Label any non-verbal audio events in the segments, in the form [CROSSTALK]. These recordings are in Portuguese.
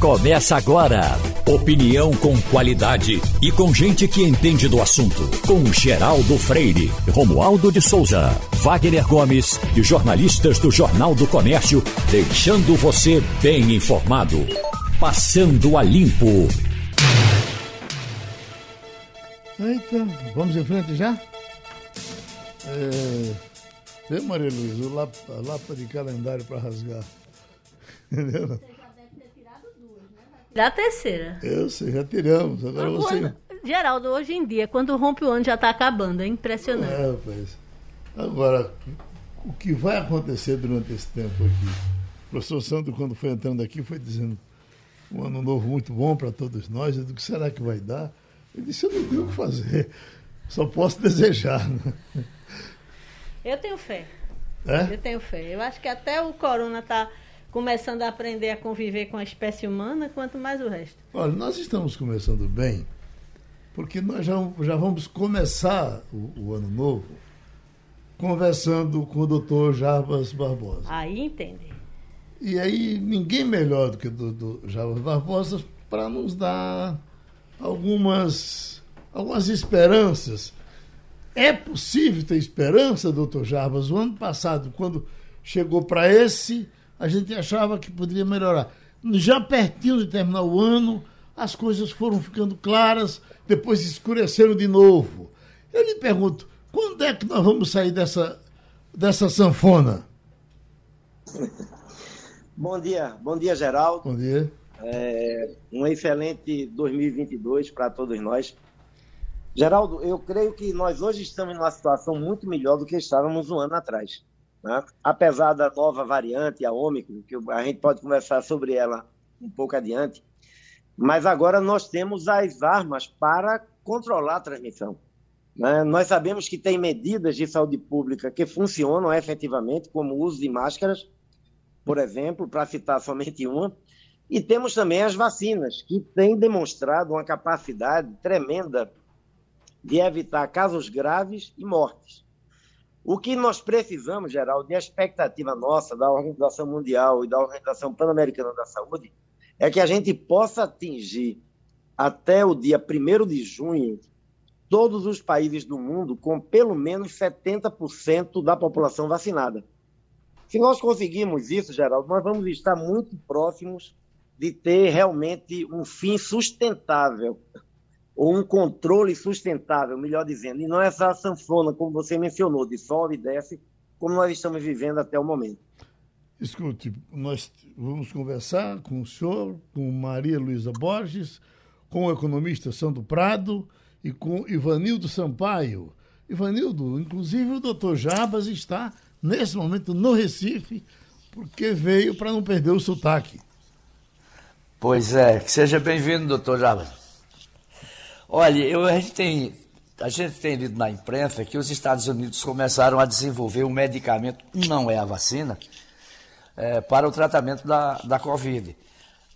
começa agora. Opinião com qualidade e com gente que entende do assunto. Com Geraldo Freire, Romualdo de Souza, Wagner Gomes e jornalistas do Jornal do Comércio, deixando você bem informado. Passando a limpo. Eita, vamos em frente já? É... Vê, Maria Luiz, o lapa, lapa de calendário para rasgar. [LAUGHS] Entendeu? Da terceira. Eu sei, já tiramos. Agora você. Geraldo, hoje em dia, quando rompe o ano já está acabando, é impressionante. É, rapaz. Agora, o que vai acontecer durante esse tempo aqui? O professor Sandro, quando foi entrando aqui, foi dizendo um ano novo muito bom para todos nós. O que será que vai dar? Eu disse, eu não tenho o que fazer. Só posso [LAUGHS] desejar. Né? Eu tenho fé. É? Eu tenho fé. Eu acho que até o corona está começando a aprender a conviver com a espécie humana, quanto mais o resto. Olha, nós estamos começando bem, porque nós já, já vamos começar o, o ano novo conversando com o doutor Jarbas Barbosa. Aí entende. E aí, ninguém melhor do que o doutor Jarbas Barbosa para nos dar algumas, algumas esperanças. É possível ter esperança, doutor Jarbas? O ano passado, quando chegou para esse a gente achava que poderia melhorar. Já pertinho de terminar o ano, as coisas foram ficando claras, depois escureceram de novo. Eu lhe pergunto, quando é que nós vamos sair dessa, dessa sanfona? [LAUGHS] Bom dia, bom dia, Geraldo. Bom dia. É, um excelente 2022 para todos nós. Geraldo, eu creio que nós hoje estamos numa situação muito melhor do que estávamos um ano atrás. Né? Apesar da nova variante, a Ômicron, que a gente pode conversar sobre ela um pouco adiante, mas agora nós temos as armas para controlar a transmissão. Né? Nós sabemos que tem medidas de saúde pública que funcionam efetivamente, como o uso de máscaras, por exemplo, para citar [LAUGHS] somente uma, e temos também as vacinas, que têm demonstrado uma capacidade tremenda de evitar casos graves e mortes. O que nós precisamos, Geraldo, e a expectativa nossa da Organização Mundial e da Organização Pan-Americana da Saúde, é que a gente possa atingir até o dia 1 de junho todos os países do mundo com pelo menos 70% da população vacinada. Se nós conseguirmos isso, Geraldo, nós vamos estar muito próximos de ter realmente um fim sustentável ou um controle sustentável, melhor dizendo, e não essa sanfona, como você mencionou, de sobe e desce, como nós estamos vivendo até o momento. Escute, nós vamos conversar com o senhor, com Maria Luísa Borges, com o economista Sandro Prado e com Ivanildo Sampaio. Ivanildo, inclusive o doutor Jabas está, nesse momento, no Recife, porque veio para não perder o sotaque. Pois é, seja bem-vindo, doutor Jabas. Olha, eu, a, gente tem, a gente tem lido na imprensa que os Estados Unidos começaram a desenvolver um medicamento, não é a vacina, é, para o tratamento da, da Covid.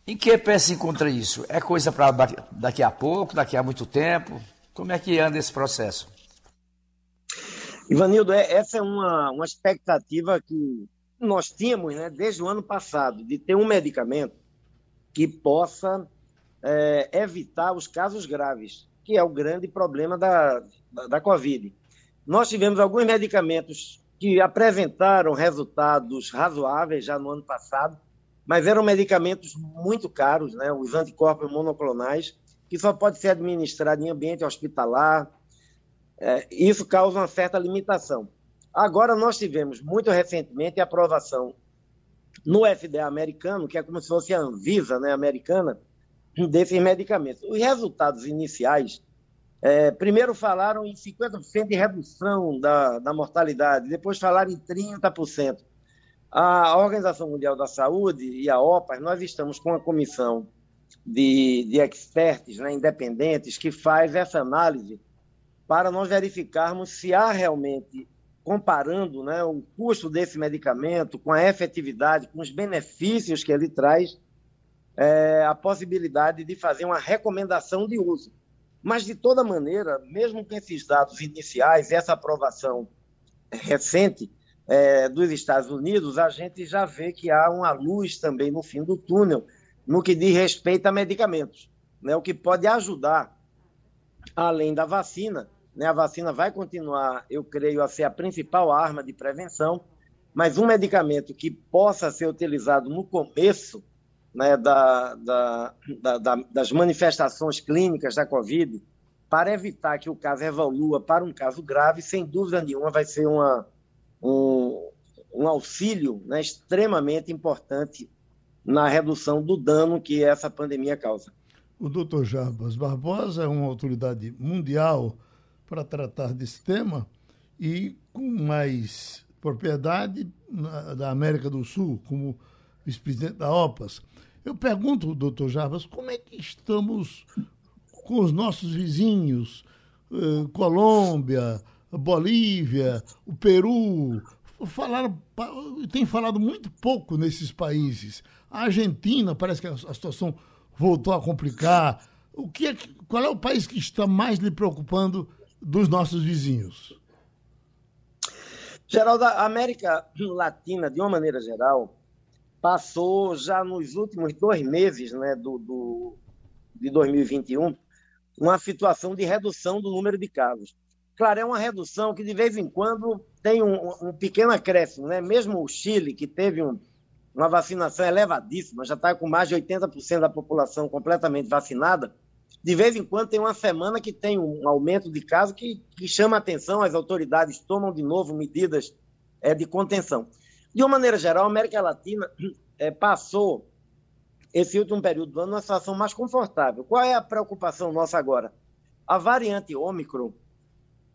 Em que pé se encontra isso? É coisa para daqui a pouco, daqui a muito tempo? Como é que anda esse processo? Ivanildo, é, essa é uma, uma expectativa que nós tínhamos né, desde o ano passado, de ter um medicamento que possa é, evitar os casos graves, que é o grande problema da, da, da Covid. Nós tivemos alguns medicamentos que apresentaram resultados razoáveis já no ano passado, mas eram medicamentos muito caros, né? os anticorpos monoclonais, que só pode ser administrado em ambiente hospitalar. É, isso causa uma certa limitação. Agora, nós tivemos, muito recentemente, a aprovação no FDA americano, que é como se fosse a Anvisa né, americana, desses medicamentos. Os resultados iniciais, é, primeiro falaram em 50% de redução da, da mortalidade, depois falaram em 30%. A Organização Mundial da Saúde e a OPAS, nós estamos com uma comissão de, de experts né, independentes que faz essa análise para nós verificarmos se há realmente, comparando né, o custo desse medicamento com a efetividade, com os benefícios que ele traz, é, a possibilidade de fazer uma recomendação de uso. Mas, de toda maneira, mesmo com esses dados iniciais, essa aprovação recente é, dos Estados Unidos, a gente já vê que há uma luz também no fim do túnel no que diz respeito a medicamentos, né? o que pode ajudar, além da vacina. Né? A vacina vai continuar, eu creio, a ser a principal arma de prevenção, mas um medicamento que possa ser utilizado no começo né, da, da, da, das manifestações clínicas da Covid, para evitar que o caso evolua para um caso grave, sem dúvida nenhuma vai ser uma, um, um auxílio né, extremamente importante na redução do dano que essa pandemia causa. O doutor Jarbas Barbosa é uma autoridade mundial para tratar desse tema e com mais propriedade na, da América do Sul, como vice-presidente da OPAS. Eu pergunto, doutor Jarbas, como é que estamos com os nossos vizinhos, eh, Colômbia, Bolívia, o Peru, falaram, tem falado muito pouco nesses países. A Argentina parece que a, situação voltou a complicar. O que é, qual é o país que está mais lhe preocupando dos nossos vizinhos? Geraldo, a América Latina, de uma maneira geral, passou já nos últimos dois meses né, do, do, de 2021 uma situação de redução do número de casos. Claro, é uma redução que de vez em quando tem um, um pequeno acréscimo, né? Mesmo o Chile, que teve um, uma vacinação elevadíssima, já está com mais de 80% da população completamente vacinada, de vez em quando tem uma semana que tem um aumento de casos que, que chama atenção, as autoridades tomam de novo medidas é, de contenção. De uma maneira geral, a América Latina é, [CLEARS THROAT] passou esse último período do ano numa situação mais confortável. Qual é a preocupação nossa agora? A variante Ômicron,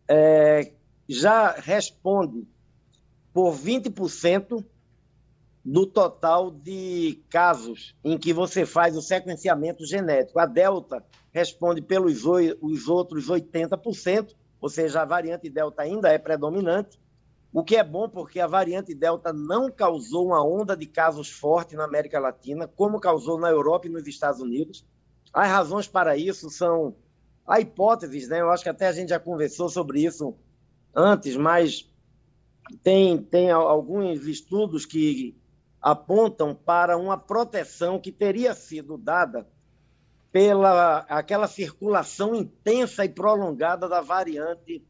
é, já responde por 20% do total de casos em que você faz o sequenciamento genético. A Delta responde pelos os outros 80%, ou seja, a variante Delta ainda é predominante, o que é bom porque a variante Delta não causou uma onda de casos forte na América Latina, como causou na Europa e nos Estados Unidos. As razões para isso são Há hipóteses, né? Eu acho que até a gente já conversou sobre isso antes, mas tem, tem alguns estudos que apontam para uma proteção que teria sido dada pela aquela circulação intensa e prolongada da variante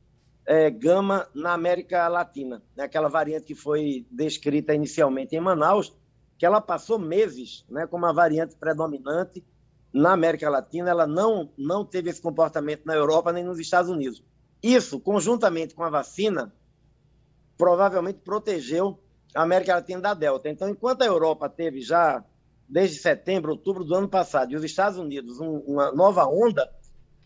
é, gama na América Latina, né? aquela variante que foi descrita inicialmente em Manaus, que ela passou meses né, como uma variante predominante na América Latina, ela não, não teve esse comportamento na Europa nem nos Estados Unidos. Isso, conjuntamente com a vacina, provavelmente protegeu a América Latina da Delta. Então, enquanto a Europa teve já, desde setembro, outubro do ano passado, e os Estados Unidos, um, uma nova onda,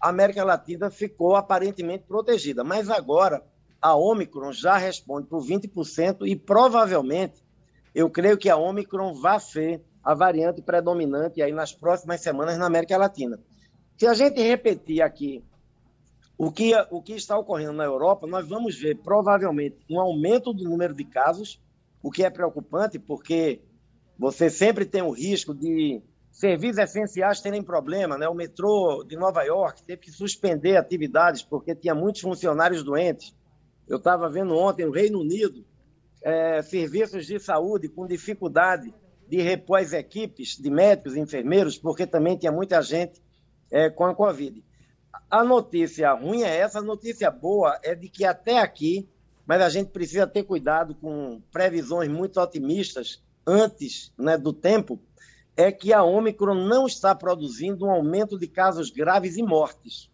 a América Latina ficou aparentemente protegida. Mas agora, a Omicron já responde por 20% e provavelmente, eu creio que a Omicron vai ser a variante predominante aí nas próximas semanas na América Latina. Se a gente repetir aqui o que, o que está ocorrendo na Europa, nós vamos ver provavelmente um aumento do número de casos, o que é preocupante, porque você sempre tem o risco de serviços essenciais terem problema. Né? O metrô de Nova York teve que suspender atividades porque tinha muitos funcionários doentes. Eu estava vendo ontem o Reino Unido, é, serviços de saúde com dificuldade de repor as equipes de médicos e enfermeiros, porque também tinha muita gente é, com a Covid. A notícia ruim é essa, a notícia boa é de que até aqui, mas a gente precisa ter cuidado com previsões muito otimistas antes né, do tempo, é que a Omicron não está produzindo um aumento de casos graves e mortes.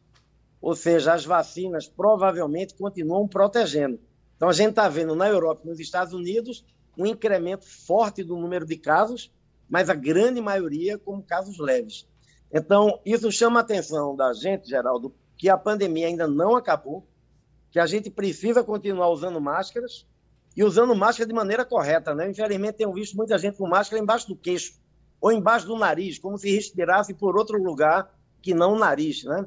Ou seja, as vacinas provavelmente continuam protegendo. Então a gente está vendo na Europa e nos Estados Unidos um incremento forte do número de casos, mas a grande maioria como casos leves. Então, isso chama a atenção da gente, Geraldo, que a pandemia ainda não acabou, que a gente precisa continuar usando máscaras e usando máscara de maneira correta. Né? Infelizmente, tenho visto muita gente com máscara embaixo do queixo ou embaixo do nariz, como se respirasse por outro lugar que não o nariz. Né?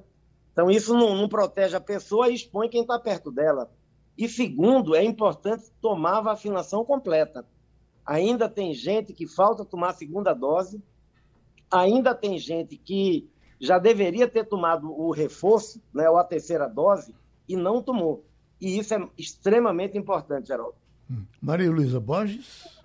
Então, isso não, não protege a pessoa e expõe quem está perto dela. E segundo, é importante tomar a vacinação completa. Ainda tem gente que falta tomar a segunda dose, ainda tem gente que já deveria ter tomado o reforço, né, ou a terceira dose, e não tomou. E isso é extremamente importante, Geraldo. Hum. Maria Luísa Borges.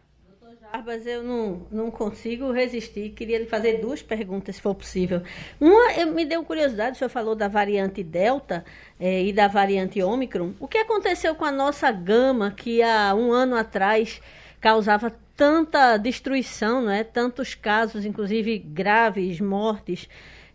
Jarbas, eu não, não consigo resistir. Queria lhe fazer duas perguntas, se for possível. Uma, eu, me deu curiosidade, o senhor falou da variante Delta eh, e da variante Ômicron. O que aconteceu com a nossa gama, que há um ano atrás causava tanta destruição, não é? tantos casos, inclusive graves, mortes,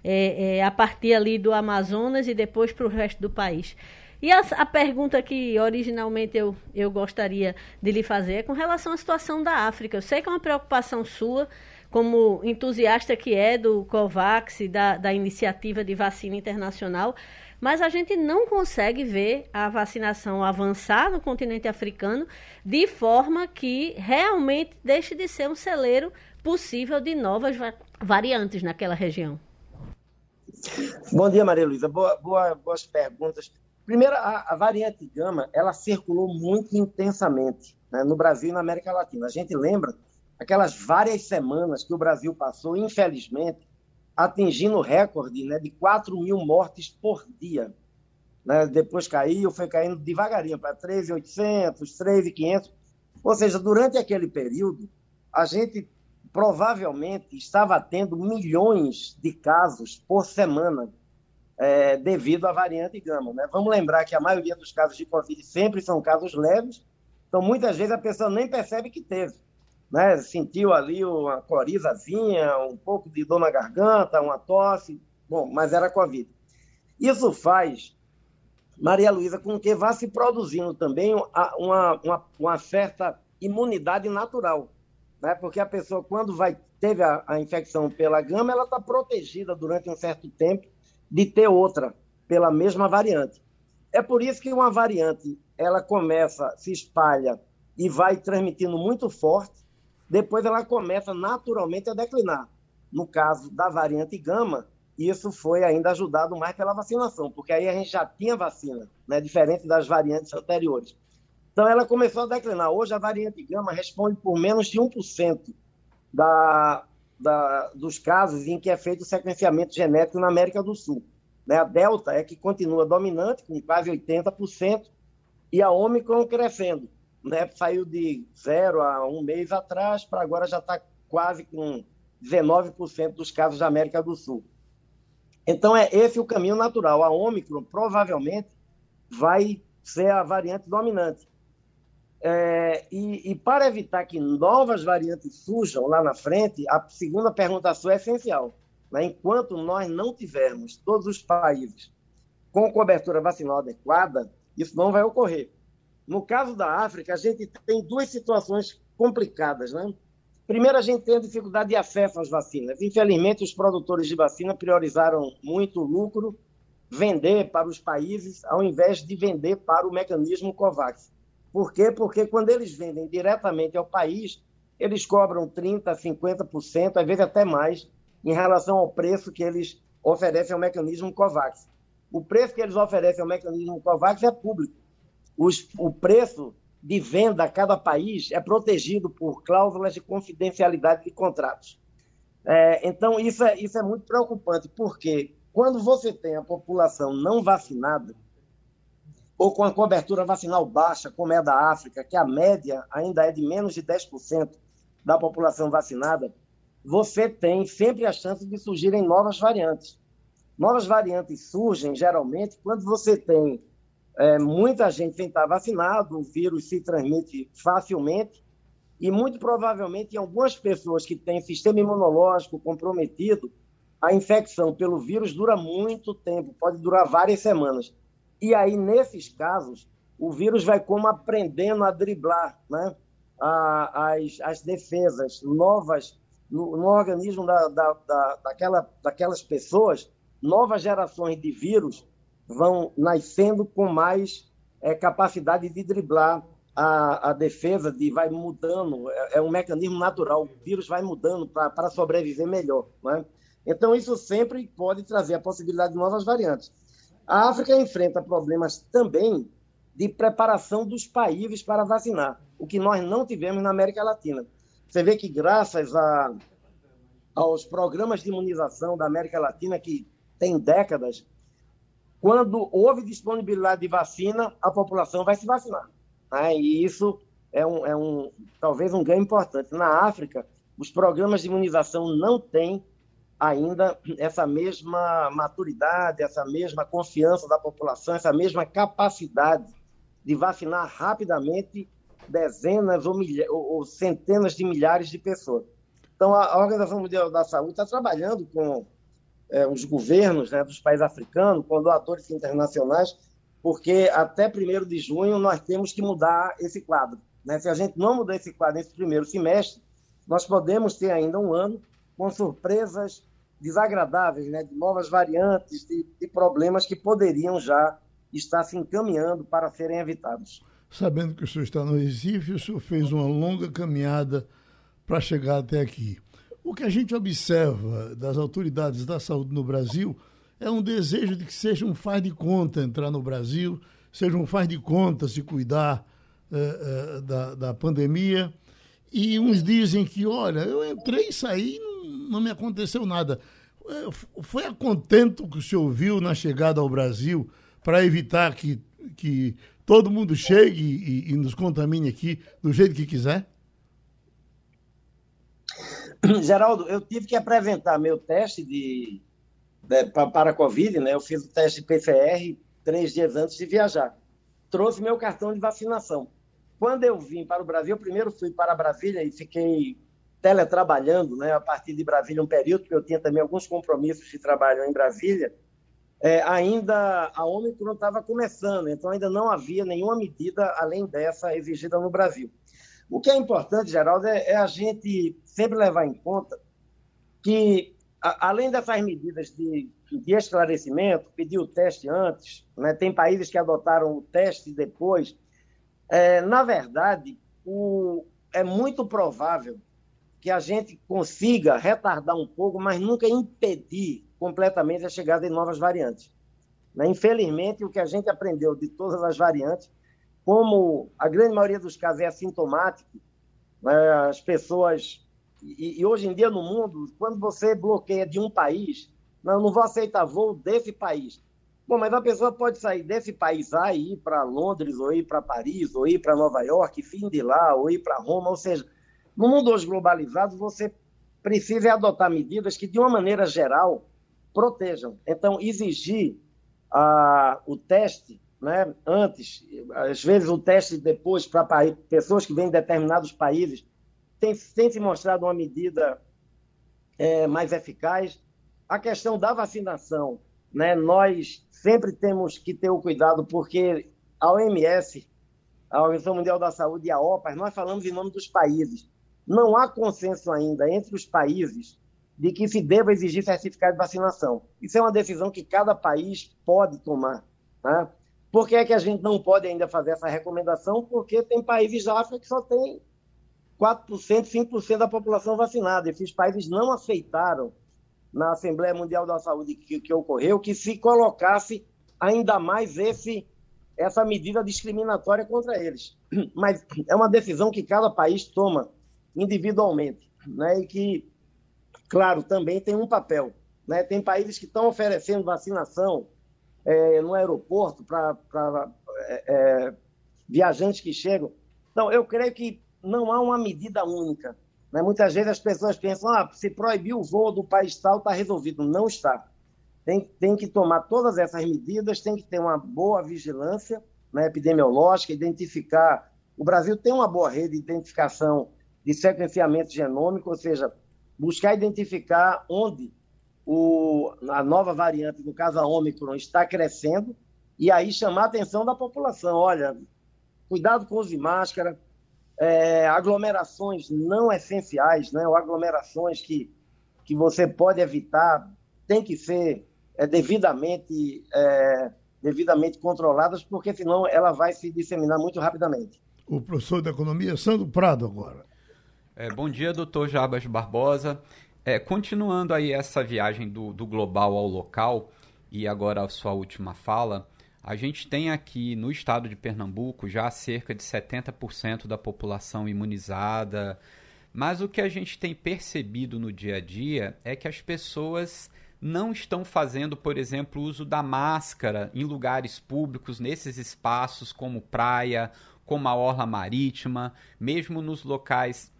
eh, eh, a partir ali do Amazonas e depois para o resto do país? E a, a, pergunta que originalmente eu, eu gostaria de lhe fazer é com relação à situação da África. Eu sei que é uma preocupação sua, como entusiasta que é do COVAX da, da iniciativa de vacina internacional, mas a gente não consegue ver a vacinação avançar no continente africano de forma que realmente deixe de ser um celeiro possível de novas variantes naquela região. Bom dia, Maria Luísa. Boa, boa, boas perguntas. Primeiro, a, a variante gama, ela circulou muito intensamente né, no Brasil e na América Latina. A gente lembra aquelas várias semanas que o Brasil passou, infelizmente, atingindo o recorde né, de 4 mil mortes por dia. Né? Depois caiu, foi caindo devagarinho para 3.800, 3.500. Ou seja, durante aquele período, a gente provavelmente estava tendo milhões de casos por semana é, devido à variante gama. Né? Vamos lembrar que a maioria dos casos de Covid sempre são casos leves, então muitas vezes a pessoa nem percebe que teve. Né? Sentiu ali uma corizazinha, um pouco de dor na garganta, uma tosse, bom, mas era Covid. Isso faz, Maria Luísa, com que vá se produzindo também uma, uma, uma certa imunidade natural. Né? Porque a pessoa, quando vai, teve a, a infecção pela gama, ela está protegida durante um certo tempo de ter outra pela mesma variante. É por isso que uma variante ela começa, se espalha e vai transmitindo muito forte, depois ela começa naturalmente a declinar. No caso da variante gama, isso foi ainda ajudado mais pela vacinação, porque aí a gente já tinha vacina, né, diferente das variantes anteriores. Então ela começou a declinar. Hoje a variante gama responde por menos de 1% da, da, dos casos em que é feito o sequenciamento genético na América do Sul. Né? A Delta é que continua dominante, com quase 80%, e a Omicron crescendo. Né? Saiu de zero a um mês atrás, para agora já está quase com 19% dos casos da América do Sul. Então, é esse o caminho natural. A Omicron provavelmente vai ser a variante dominante. É, e, e, para evitar que novas variantes surjam lá na frente, a segunda pergunta sua é essencial. Né? Enquanto nós não tivermos todos os países com cobertura vacinal adequada, isso não vai ocorrer. No caso da África, a gente tem duas situações complicadas. Né? Primeiro, a gente tem a dificuldade de acesso às vacinas. Infelizmente, os produtores de vacina priorizaram muito o lucro, vender para os países, ao invés de vender para o mecanismo COVAX. Por quê? Porque quando eles vendem diretamente ao país, eles cobram 30%, 50%, às vezes até mais, em relação ao preço que eles oferecem ao mecanismo COVAX. O preço que eles oferecem ao mecanismo COVAX é público. Os, o preço de venda a cada país é protegido por cláusulas de confidencialidade de contratos. É, então, isso é, isso é muito preocupante, porque quando você tem a população não vacinada, ou com a cobertura vacinal baixa, como é a da África, que a média ainda é de menos de 10% da população vacinada, você tem sempre a chance de surgirem novas variantes. Novas variantes surgem, geralmente, quando você tem é, muita gente sem estar vacinado, o vírus se transmite facilmente, e muito provavelmente em algumas pessoas que têm sistema imunológico comprometido, a infecção pelo vírus dura muito tempo, pode durar várias semanas. E aí, nesses casos, o vírus vai como aprendendo a driblar né? as, as defesas novas no, no organismo da, da, da, daquela, daquelas pessoas, novas gerações de vírus vão nascendo com mais é, capacidade de driblar a, a, defesa, de vai mudando, é, é, um mecanismo natural, o vírus vai mudando para sobreviver melhor. Né? Então, isso sempre pode trazer a possibilidade de novas variantes. A África enfrenta problemas também de preparação dos países para vacinar, o que nós não tivemos na América Latina. Você vê que, graças a, aos programas de imunização da América Latina, que tem décadas, quando houve disponibilidade de vacina, a população vai se vacinar. Né? E isso é um, é um talvez um ganho importante. Na África, os programas de imunização não têm ainda essa mesma maturidade, essa mesma confiança da população, essa mesma capacidade de vacinar rapidamente dezenas ou, milha, ou, ou centenas de milhares de pessoas. Então, a, Organização Mundial da Saúde está trabalhando com é, os governos né, dos países africanos, com doadores internacionais, porque até 1 de junho nós temos que mudar esse quadro. Né? Se a gente não mudar esse quadro nesse primeiro semestre, nós podemos ter ainda um ano com surpresas desagradáveis, né, de novas variantes, de, de problemas que poderiam já estar se encaminhando para serem evitados. Sabendo que o senhor está no Recife, o senhor fez uma longa caminhada para chegar até aqui. O que a gente observa das autoridades da saúde no Brasil é um desejo de que seja um faz de conta entrar no Brasil, seja um faz de conta se cuidar uh, uh, da, da pandemia. E uns dizem que, olha, eu entrei e saí não, não me aconteceu nada. Eh, foi a contento que o senhor viu na chegada ao Brasil para evitar que, que todo mundo chegue e, e nos contamine aqui do jeito que quiser? [CLEARS THROAT] Geraldo, eu tive que apresentar meu teste de, de, para a Covid, né? Eu fiz o teste PCR três dias antes de viajar. Trouxe meu cartão de vacinação. Quando eu vim para o Brasil, primeiro fui para Brasília e fiquei teletrabalhando, né? A partir de Brasília um período, porque eu tinha também alguns compromissos de trabalho em Brasília. É, ainda a Omicron estava começando, então ainda não havia nenhuma medida além dessa exigida no Brasil. O que é importante, Geraldo, é, é a gente sempre levar em conta que, a, além dessas medidas de, de, esclarecimento, pedir o teste antes, né, tem países que adotaram o teste depois, é, na verdade, o, é muito provável que a gente consiga retardar um pouco, mas nunca impedir completamente a chegada de novas variantes. Né? Infelizmente, o que a gente aprendeu de todas as variantes como a grande maioria dos casos é assintomático, né, as pessoas. E, hoje em dia no mundo, quando você bloqueia de um país, não, não vou aceitar voo desse país. Bom, mas a pessoa pode sair desse país A e ir para Londres, ou ir para Paris, ou ir para Nova York, fim de lá, ou ir para Roma. Ou seja, no mundo hoje globalizado, você precisa adotar medidas que, de uma maneira geral, protejam. Então, exigir ah, o teste né, antes, às vezes o teste depois para pessoas que vêm de determinados países, tem, tem se mostrado uma medida é, mais eficaz. A questão da vacinação, né, nós sempre temos que ter o cuidado, porque a OMS, a Organização Mundial da Saúde e a OPAS, nós falamos em nome dos países. Não há consenso ainda entre os países de que se deva exigir certificado de vacinação. Isso é uma decisão que cada país pode tomar. Né? Por que, é que a gente não pode ainda fazer essa recomendação? Porque tem países da África que só tem 4%, 5% da população vacinada. Esses países não aceitaram na Assembleia Mundial da Saúde que, que ocorreu que se colocasse ainda mais esse, essa medida discriminatória contra eles. Mas é uma decisão que cada país toma individualmente, né? E que, claro, também tem um papel. Né? Tem países que estão oferecendo vacinação é, no aeroporto para é, é, viajantes que chegam. Então, eu creio que não há uma medida única. Né? Muitas vezes as pessoas pensam, ah, se proibir o voo do país tal, está resolvido. Não está. Tem, tem que tomar todas essas medidas, tem que ter uma boa vigilância né, epidemiológica, identificar. O Brasil tem uma boa rede de identificação de sequenciamento genômico, ou seja, buscar identificar onde o, a nova variante, no caso a Omicron, está crescendo, e aí chamar a atenção da população. Olha, cuidado com os de máscara, é, aglomerações não essenciais, né, ou aglomerações que, que você pode evitar, tem que ser é, devidamente, é, devidamente controladas, porque senão ela vai se disseminar muito rapidamente. O professor da Economia, Sandro Prado, agora. É, bom dia, doutor Jabas Barbosa. É, continuando aí essa viagem do, do global ao local, e agora a sua última fala, a gente tem aqui no estado de Pernambuco já cerca de 70% da população imunizada, mas o que a gente tem percebido no dia a dia é que as pessoas não estão fazendo, por exemplo, uso da máscara em lugares públicos, nesses espaços como praia, como a orla marítima, mesmo nos locais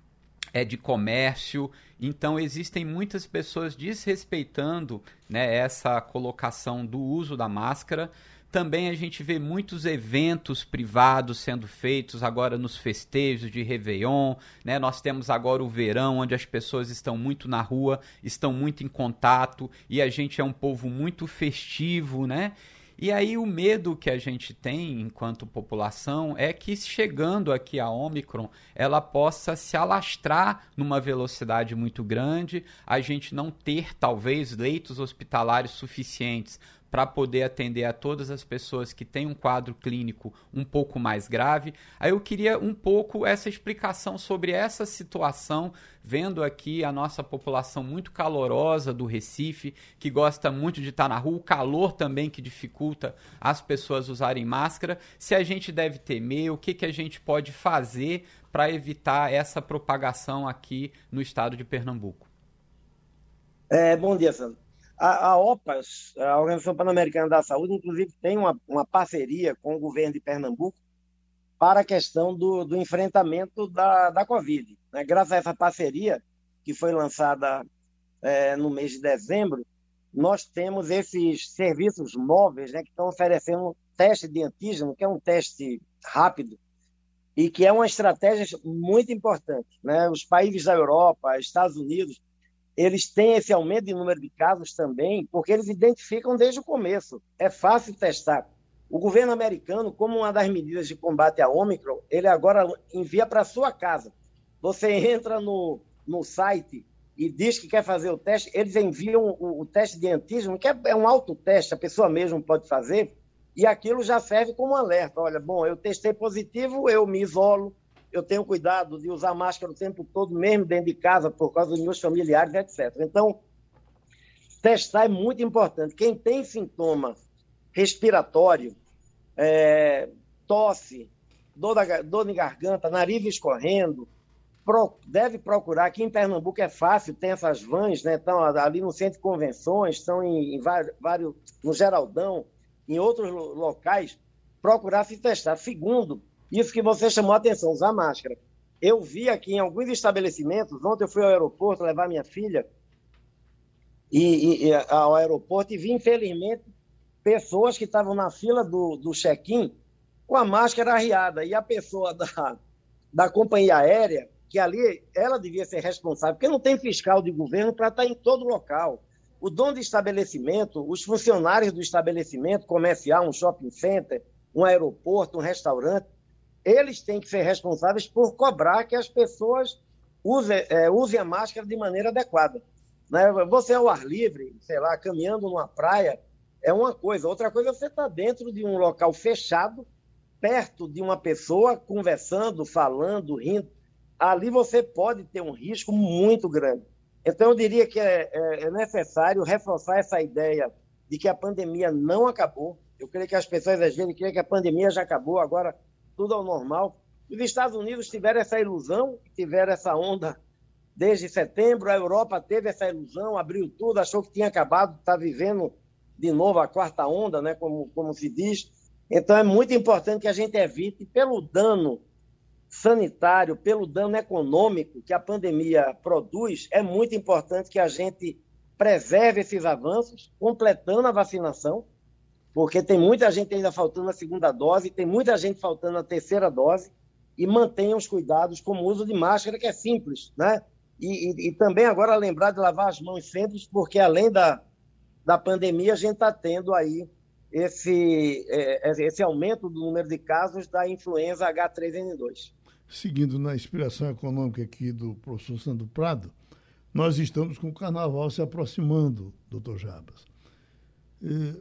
é de comércio. Então existem muitas pessoas desrespeitando né, essa colocação do uso da máscara. Também a gente vê muitos eventos privados sendo feitos agora nos festejos de Réveillon. Né? Nós temos agora o verão, onde as pessoas estão muito na rua, estão muito em contato, e a gente é um povo muito festivo, né? E aí o medo que a gente tem enquanto população é que chegando aqui a Omicron, ela possa se alastrar numa velocidade muito grande, a gente não ter talvez leitos hospitalares suficientes para poder atender a todas as pessoas que têm um quadro clínico um pouco mais grave. Aí eu queria um pouco essa explicação sobre essa situação, vendo aqui a nossa população muito calorosa do Recife, que gosta muito de estar na rua, o calor também que dificulta as pessoas usarem máscara. Se a gente deve temer, o que, que a gente pode fazer para evitar essa propagação aqui no estado de Pernambuco? É, bom dia, Sandro. A, a OPAS, a Organização Pan-Americana da Saúde, inclusive, tem uma, uma parceria com o governo de Pernambuco para a questão do, do enfrentamento da, da Covid. Né? Graças a essa parceria, que foi lançada é, no mês de dezembro, nós temos esses serviços móveis né, que estão oferecendo teste de antígeno, que é um teste rápido, e que é uma estratégia muito importante. Né? Os países da Europa, Estados Unidos, eles têm esse aumento de número de casos também, porque eles identificam desde o começo. É fácil testar. O governo americano, como uma das medidas de combate à Omicron, ele agora envia para sua casa. Você entra no, no site e diz que quer fazer o teste, eles enviam o, o teste de antígeno, que é, é um autoteste, a pessoa mesmo pode fazer, e aquilo já serve como alerta. Olha, bom, eu testei positivo, eu me isolo, eu tenho cuidado de usar máscara o tempo todo, mesmo dentro de casa, por causa dos meus familiares, etc. Então, testar é muito importante. Quem tem sintoma respiratório, é, tosse, dor, da, dor de garganta, nariz escorrendo, pro, deve procurar. Aqui em Pernambuco é fácil, tem essas vans, né? Ali no centro de convenções, estão em, em vários, no Geraldão, em outros locais, procurar se testar. Segundo, isso que você chamou a atenção, usar máscara. Eu vi aqui em alguns estabelecimentos, ontem eu fui ao aeroporto levar minha filha e, e ao aeroporto e vi, infelizmente, pessoas que estavam na fila do, do check-in com a máscara arriada. E a pessoa da, da companhia aérea, que ali ela devia ser responsável, porque não tem fiscal de governo para estar em todo local. O dono do estabelecimento, os funcionários do estabelecimento comercial, um shopping center, um aeroporto, um restaurante, eles têm que ser responsáveis por cobrar que as pessoas usem, é, usem a máscara de maneira adequada. Né? Você ao ar livre, sei lá, caminhando numa praia, é uma coisa. Outra coisa é você estar tá dentro de um local fechado, perto de uma pessoa, conversando, falando, rindo. Ali você pode ter um risco muito grande. Então, eu diria que é, é, é necessário reforçar essa ideia de que a pandemia não acabou. Eu creio que as pessoas às vezes creem que a pandemia já acabou, agora tudo ao normal. Os Estados Unidos tiveram essa ilusão, tiveram essa onda desde setembro, a Europa teve essa ilusão, abriu tudo, achou que tinha acabado, está vivendo de novo a quarta onda, né, como, como se diz. Então é muito importante que a gente evite, pelo dano sanitário, pelo dano econômico que a pandemia produz, é muito importante que a gente preserve esses avanços, completando a vacinação, porque tem muita gente ainda faltando a segunda dose, tem muita gente faltando a terceira dose, e mantenham os cuidados como o uso de máscara, que é simples, né? E, e, e também agora lembrar de lavar as mãos sempre, porque além da, da pandemia, a gente está tendo aí esse, é, é, esse aumento do número de casos da influenza H3N2. Seguindo na inspiração econômica aqui do professor Sandro Prado, nós estamos com o carnaval se aproximando, doutor Jabas.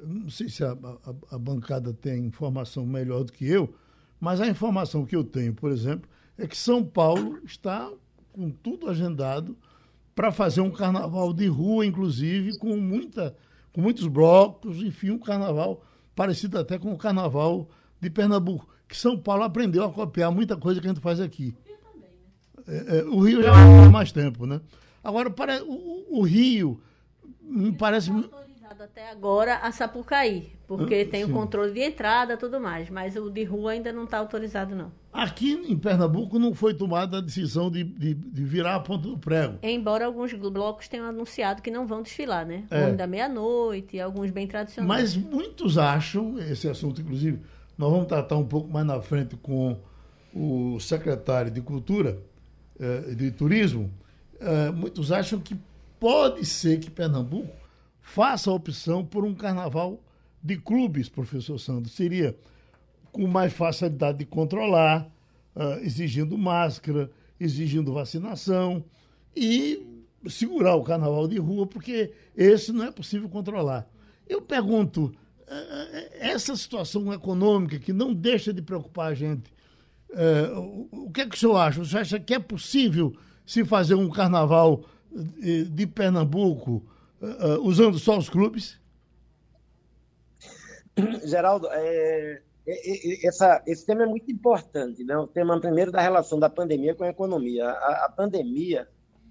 Não sei se a, a, a, bancada tem informação melhor do que eu, mas a informação que eu tenho, por exemplo, é que São Paulo está com tudo agendado para fazer um carnaval de rua, inclusive, com, muita, com muitos blocos, enfim, um carnaval parecido até com o carnaval de Pernambuco, que São Paulo aprendeu a copiar muita coisa que a gente faz aqui. O Rio também, né? É, é, o Rio já há mais tempo, né? Agora, para, o, o Rio me parece até agora a Sapucaí, porque tem o controle de entrada e tudo mais, mas o de rua ainda não está autorizado, não. Aqui em Pernambuco não foi tomada a decisão de, de, de, virar a ponta do prego. Embora alguns blocos tenham anunciado que não vão desfilar, né? É. Da meia-noite, alguns bem tradicionais. Mas muitos acham, esse assunto, inclusive, nós vamos tratar um pouco mais na frente com o secretário de Cultura, eh, de Turismo, eh, muitos acham que pode ser que Pernambuco faça a opção por um carnaval de clubes, professor Sandro. Seria com mais facilidade de controlar, uh, exigindo máscara, exigindo vacinação e segurar o carnaval de rua, porque esse não é possível controlar. Eu pergunto, uh, essa situação econômica que não deixa de preocupar a gente, o que é que o senhor acha? Senhor acha que é possível se fazer um carnaval de Pernambuco uh, usando só os clubes? Geraldo, é, é, essa, esse tema é muito importante, né? O tema primeiro da relação da pandemia com a economia. A, a pandemia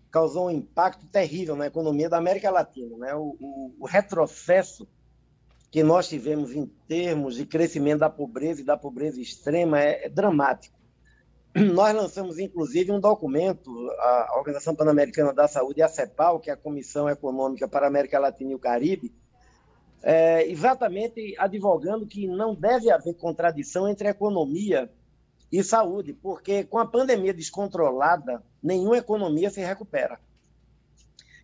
causou um impacto terrível na economia da América Latina, né? O, o, o retrocesso que nós tivemos em termos de crescimento da pobreza e da pobreza extrema é, é dramático. [CLEARS THROAT] Nós lançamos, inclusive, um documento, a Organização Pan-Americana da Saúde a CEPAL, que é a Comissão Econômica para a América Latina e o Caribe, é, exatamente advogando que não deve haver contradição entre economia e saúde, porque com a pandemia descontrolada, nenhuma economia se recupera.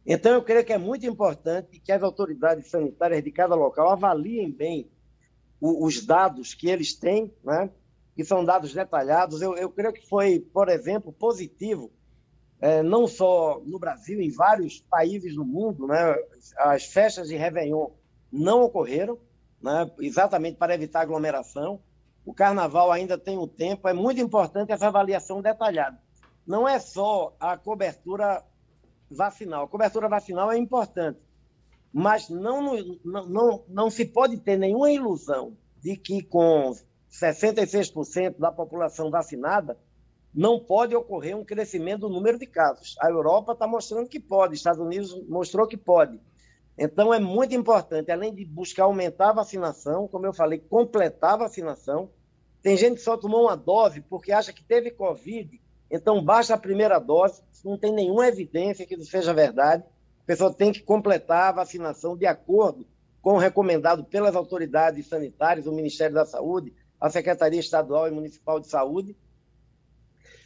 Então, eu creio que é muito importante que as autoridades sanitárias de cada local avaliem bem os dados que eles têm, né? Que são dados detalhados. Eu, eu creio que foi, por exemplo, positivo, é, não só no Brasil, em vários países do mundo, né, as festas de Réveillon não ocorreram, né, exatamente para evitar aglomeração. O carnaval ainda tem um tempo, é muito importante essa avaliação detalhada. Não é só a cobertura vacinal. A cobertura vacinal é importante, mas não, não, não, não se pode ter nenhuma ilusão de que com 66% da população vacinada, não pode ocorrer um crescimento do número de casos. A Europa está mostrando que pode, Estados Unidos mostrou que pode. Então, é muito importante, além de buscar aumentar a vacinação, como eu falei, completar a vacinação. Tem gente que só tomou uma dose porque acha que teve Covid, então basta a primeira dose, não tem nenhuma evidência que isso seja verdade. A pessoa tem que completar a vacinação de acordo com o recomendado pelas autoridades sanitárias, o Ministério da Saúde, a Secretaria Estadual e Municipal de Saúde,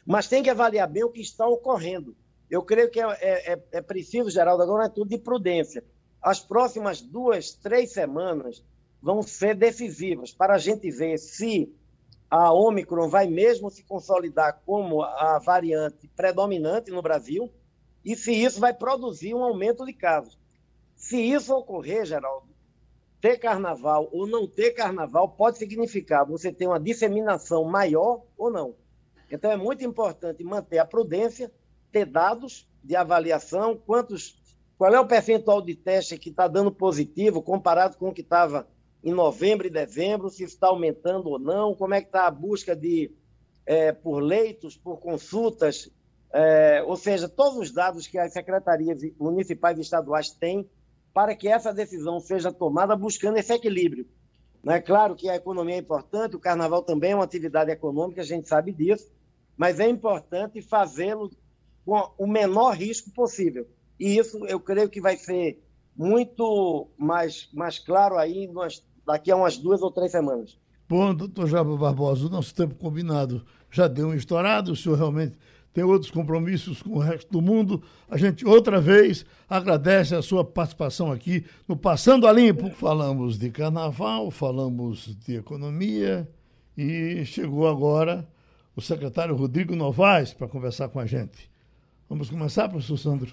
mas tem que avaliar bem o que está ocorrendo. Eu creio que é, é, é, é preciso, Geraldo, agora é tudo de prudência. As próximas duas, três semanas vão ser decisivas para a gente ver se a Omicron vai mesmo se consolidar como a variante predominante no Brasil e se isso vai produzir um aumento de casos. Se isso ocorrer, Geraldo, ter carnaval ou não ter carnaval pode significar você ter uma disseminação maior ou não. Então é muito importante manter a prudência, ter dados de avaliação, quantos, qual é o percentual de teste que está dando positivo comparado com o que estava em novembro e dezembro, se está aumentando ou não, como é que está a busca de é, por leitos, por consultas, é, ou seja, todos os dados que as secretarias municipais e estaduais têm para que essa decisão seja tomada buscando esse equilíbrio. É claro que a economia é importante, o carnaval também é uma atividade econômica, a gente sabe disso, mas é importante fazê-lo com o menor risco possível. E isso eu creio que vai ser muito mais, mais claro aí daqui a umas duas ou três semanas. Bom, doutor Jabo Barbosa, o nosso tempo combinado já deu um estourado, o senhor realmente tem outros compromissos com o resto do mundo. A gente, outra vez, agradece a sua participação aqui no Passando a Limpo. Falamos de carnaval, falamos de economia e chegou agora o secretário Rodrigo Novaes para conversar com a gente. Vamos começar, professor Sandro?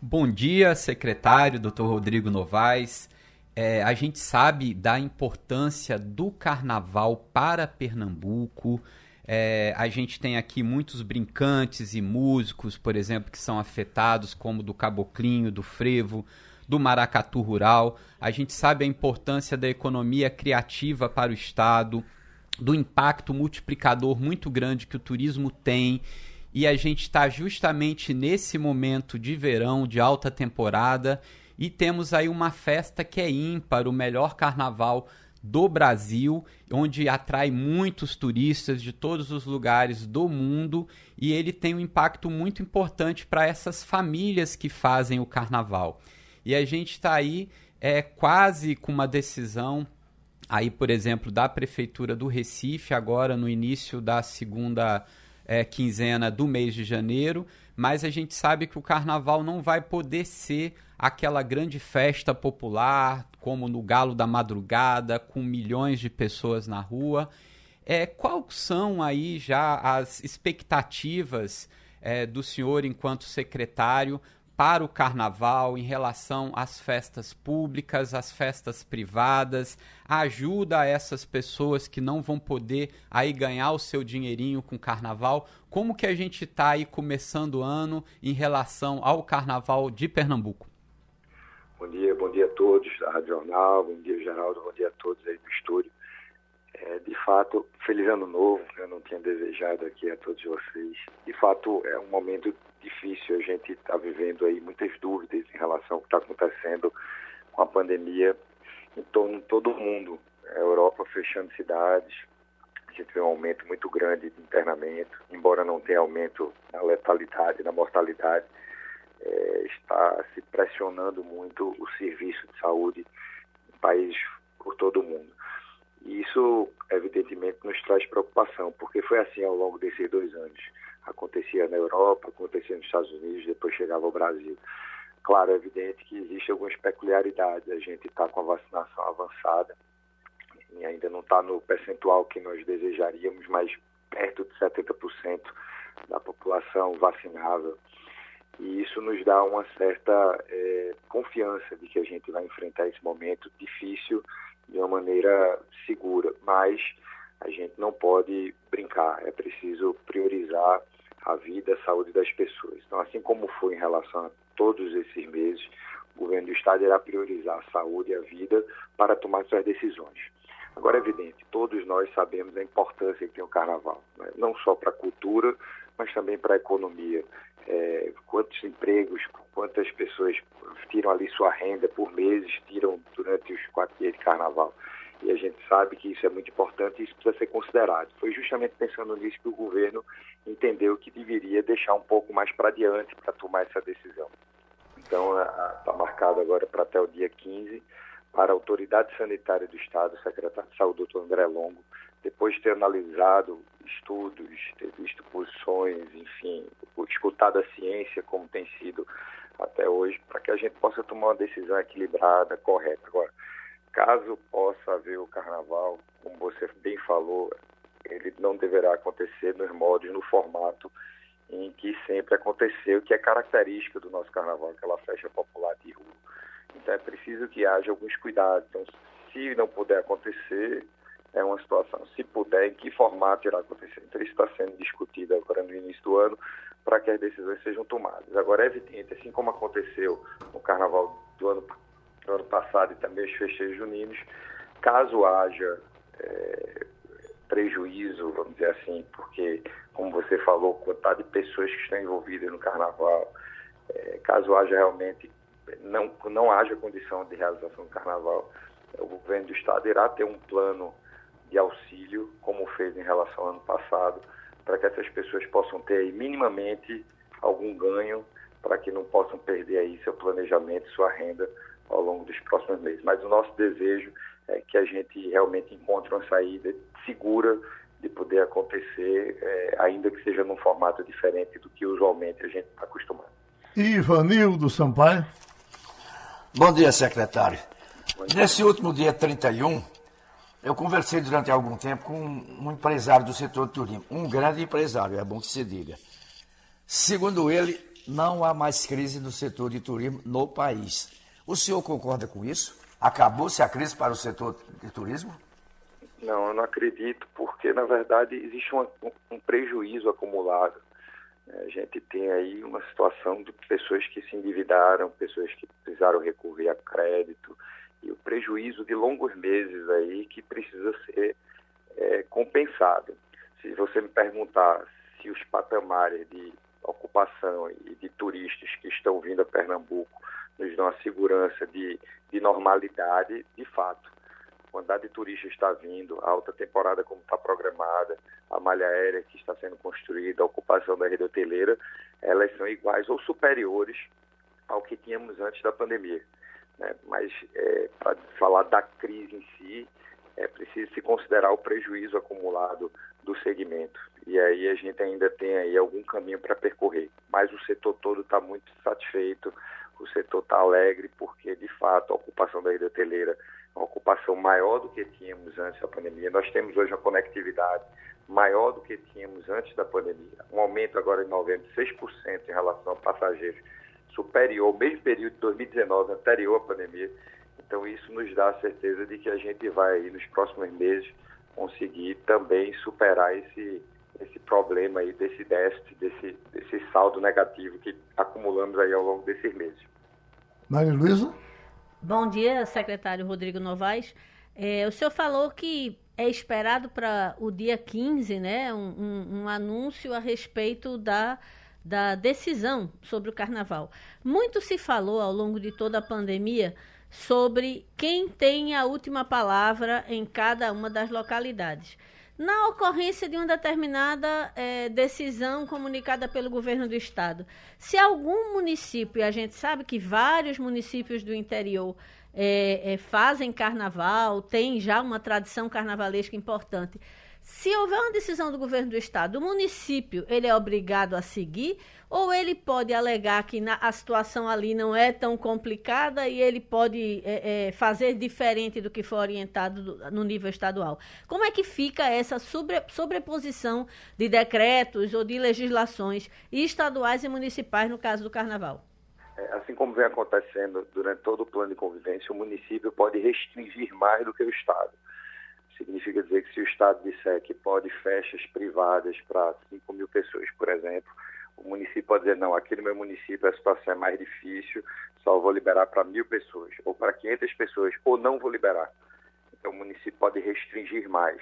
Bom dia, secretário, doutor Rodrigo Novaes. É, a gente sabe da importância do carnaval para Pernambuco. É, a gente tem aqui muitos brincantes e músicos, por exemplo, que são afetados, como do caboclinho, do frevo, do maracatu rural. A gente sabe a importância da economia criativa para o Estado, do impacto multiplicador muito grande que o turismo tem. E a gente está justamente nesse momento de verão, de alta temporada, e temos aí uma festa que é ímpar, o melhor carnaval do Brasil, onde atrai muitos turistas de todos os lugares do mundo e ele tem um impacto muito importante para essas famílias que fazem o carnaval. E a gente está aí é, quase com uma decisão aí, por exemplo, da Prefeitura do Recife, agora no início da segunda é, quinzena do mês de janeiro, mas a gente sabe que o carnaval não vai poder ser aquela grande festa popular, como no Galo da Madrugada, com milhões de pessoas na rua. É, quais são aí já as expectativas é, do senhor enquanto secretário para o carnaval em relação às festas públicas, às festas privadas, ajuda essas pessoas que não vão poder aí ganhar o seu dinheirinho com o carnaval. Como que a gente está aí começando o ano em relação ao carnaval de Pernambuco? Bom dia, bom dia a todos da Rádio Jornal, bom dia Geraldo, bom dia a todos aí do estúdio. É, de fato, feliz ano novo, eu não tinha desejado aqui a todos vocês. De fato, é um momento difícil, a gente está vivendo aí muitas dúvidas em relação ao que está acontecendo com a pandemia em torno de todo o mundo. A Europa fechando cidades, a gente vê um aumento muito grande de internamento, embora não tenha aumento na letalidade, na mortalidade é, está se pressionando muito o serviço de saúde em países por todo o mundo. E isso, evidentemente, nos traz preocupação, porque foi assim ao longo desses dois anos. Acontecia na Europa, acontecia nos Estados Unidos, depois chegava ao Brasil. Claro, é evidente que existem algumas peculiaridades. A gente está com a vacinação avançada e ainda não está no percentual que nós desejaríamos, mas perto de 70% da população vacinável e isso nos dá uma certa é, confiança de que a gente vai enfrentar esse momento difícil de uma maneira segura, mas a gente não pode brincar, é preciso priorizar a vida, a saúde das pessoas. Então, assim como foi em relação a todos esses meses, o governo do Estado irá priorizar a saúde e a vida para tomar suas decisões. Agora, é evidente, todos nós sabemos a importância que tem o carnaval, né? não só para a cultura, mas também para a economia é, quantos empregos, quantas pessoas tiram ali sua renda por meses, tiram durante os quatro dias de carnaval. E a gente sabe que isso é muito importante e isso precisa ser considerado. Foi justamente pensando nisso que o governo entendeu que deveria deixar um pouco mais para diante para tomar essa decisão. Então, está marcado agora para até o dia 15 para a Autoridade Sanitária do Estado, o secretário de Saúde, doutor André Longo, depois de ter analisado estudos, ter visto posições, enfim, escutado a ciência como tem sido até hoje, para que a gente possa tomar uma decisão equilibrada, correta. Agora, caso possa haver o carnaval, como você bem falou, ele não deverá acontecer nos modos, no formato em que sempre aconteceu, que é característica do nosso carnaval, aquela festa popular de rua. Então é preciso que haja alguns cuidados. Então, se não puder acontecer, é uma situação. Se puder, em que formato irá acontecer? Então, isso está sendo discutido agora no início do ano para que as decisões sejam tomadas. Agora, é evidente, assim como aconteceu no carnaval do ano, do ano passado e também os festejos juninos, caso haja é, prejuízo, vamos dizer assim, porque, como você falou, quantidade de pessoas que estão envolvidas no carnaval, é, caso haja realmente, não, não haja condição de realização do carnaval, o governo do estado irá ter um plano de auxílio, como fez em relação ao ano passado, para que essas pessoas possam ter aí, minimamente algum ganho, para que não possam perder aí seu planejamento, sua renda ao longo dos próximos meses. Mas o nosso desejo é que a gente realmente encontre uma saída segura de poder acontecer, é, ainda que seja num formato diferente do que usualmente a gente está acostumado. Ivanildo Sampaio. Bom dia, secretário. Bom dia. Nesse último dia 31, eu conversei durante algum tempo com um empresário do setor de turismo, um grande empresário, é bom que se diga. Segundo ele, não há mais crise no setor de turismo no país. O senhor concorda com isso? Acabou-se a crise para o setor de turismo? Não, eu não acredito, porque na verdade existe uma, um prejuízo acumulado. A gente tem aí uma situação de pessoas que se endividaram, pessoas que precisaram recorrer a crédito, e o prejuízo de longos meses aí que precisa ser é, compensado. Se você me perguntar se os patamares de ocupação e de turistas que estão vindo a Pernambuco nos dão a segurança de, de normalidade, de fato. Quantidade de turistas está vindo, a alta temporada como está programada, a malha aérea que está sendo construída, a ocupação da rede hoteleira, elas são iguais ou superiores ao que tínhamos antes da pandemia. Né? Mas é, para falar da crise em si, é preciso se considerar o prejuízo acumulado do segmento. E aí a gente ainda tem aí algum caminho para percorrer. Mas o setor todo está muito satisfeito, o setor está alegre, porque de fato a ocupação da rede hoteleira é uma ocupação maior do que tínhamos antes da pandemia. Nós temos hoje uma conectividade maior do que tínhamos antes da pandemia. Um aumento agora de 96% em relação a passageiros, superior ao mesmo período de 2019, anterior à pandemia. Então isso nos dá a certeza de que a gente vai nos próximos meses conseguir também superar esse esse problema aí desse déficit, desse, desse saldo negativo que acumulamos aí ao longo desses meses. Maria Luísa? Bom dia, secretário Rodrigo Novaes. É, o senhor falou que é esperado para o dia 15, né, um, um, um anúncio a respeito da, da decisão sobre o carnaval. Muito se falou ao longo de toda a pandemia sobre quem tem a última palavra em cada uma das localidades na ocorrência de uma determinada é, decisão comunicada pelo governo do estado. Se algum município, e a gente sabe que vários municípios do interior é, é, fazem carnaval, tem já uma tradição carnavalesca importante, se houver uma decisão do governo do estado, o município ele é obrigado a seguir ou ele pode alegar que na, a situação ali não é tão complicada e ele pode é, é, fazer diferente do que foi orientado do, no nível estadual. Como é que fica essa sobre, sobreposição de decretos ou de legislações estaduais e municipais no caso do Carnaval? É, assim como vem acontecendo durante todo o plano de convivência, o município pode restringir mais do que o Estado. Significa dizer que se o Estado disser que pode festas privadas para 5 mil pessoas, por exemplo, o município pode dizer, não, aqui no meu município a situação é mais difícil, só vou liberar para mil pessoas, ou para 500 pessoas, ou não vou liberar. Então o município pode restringir mais,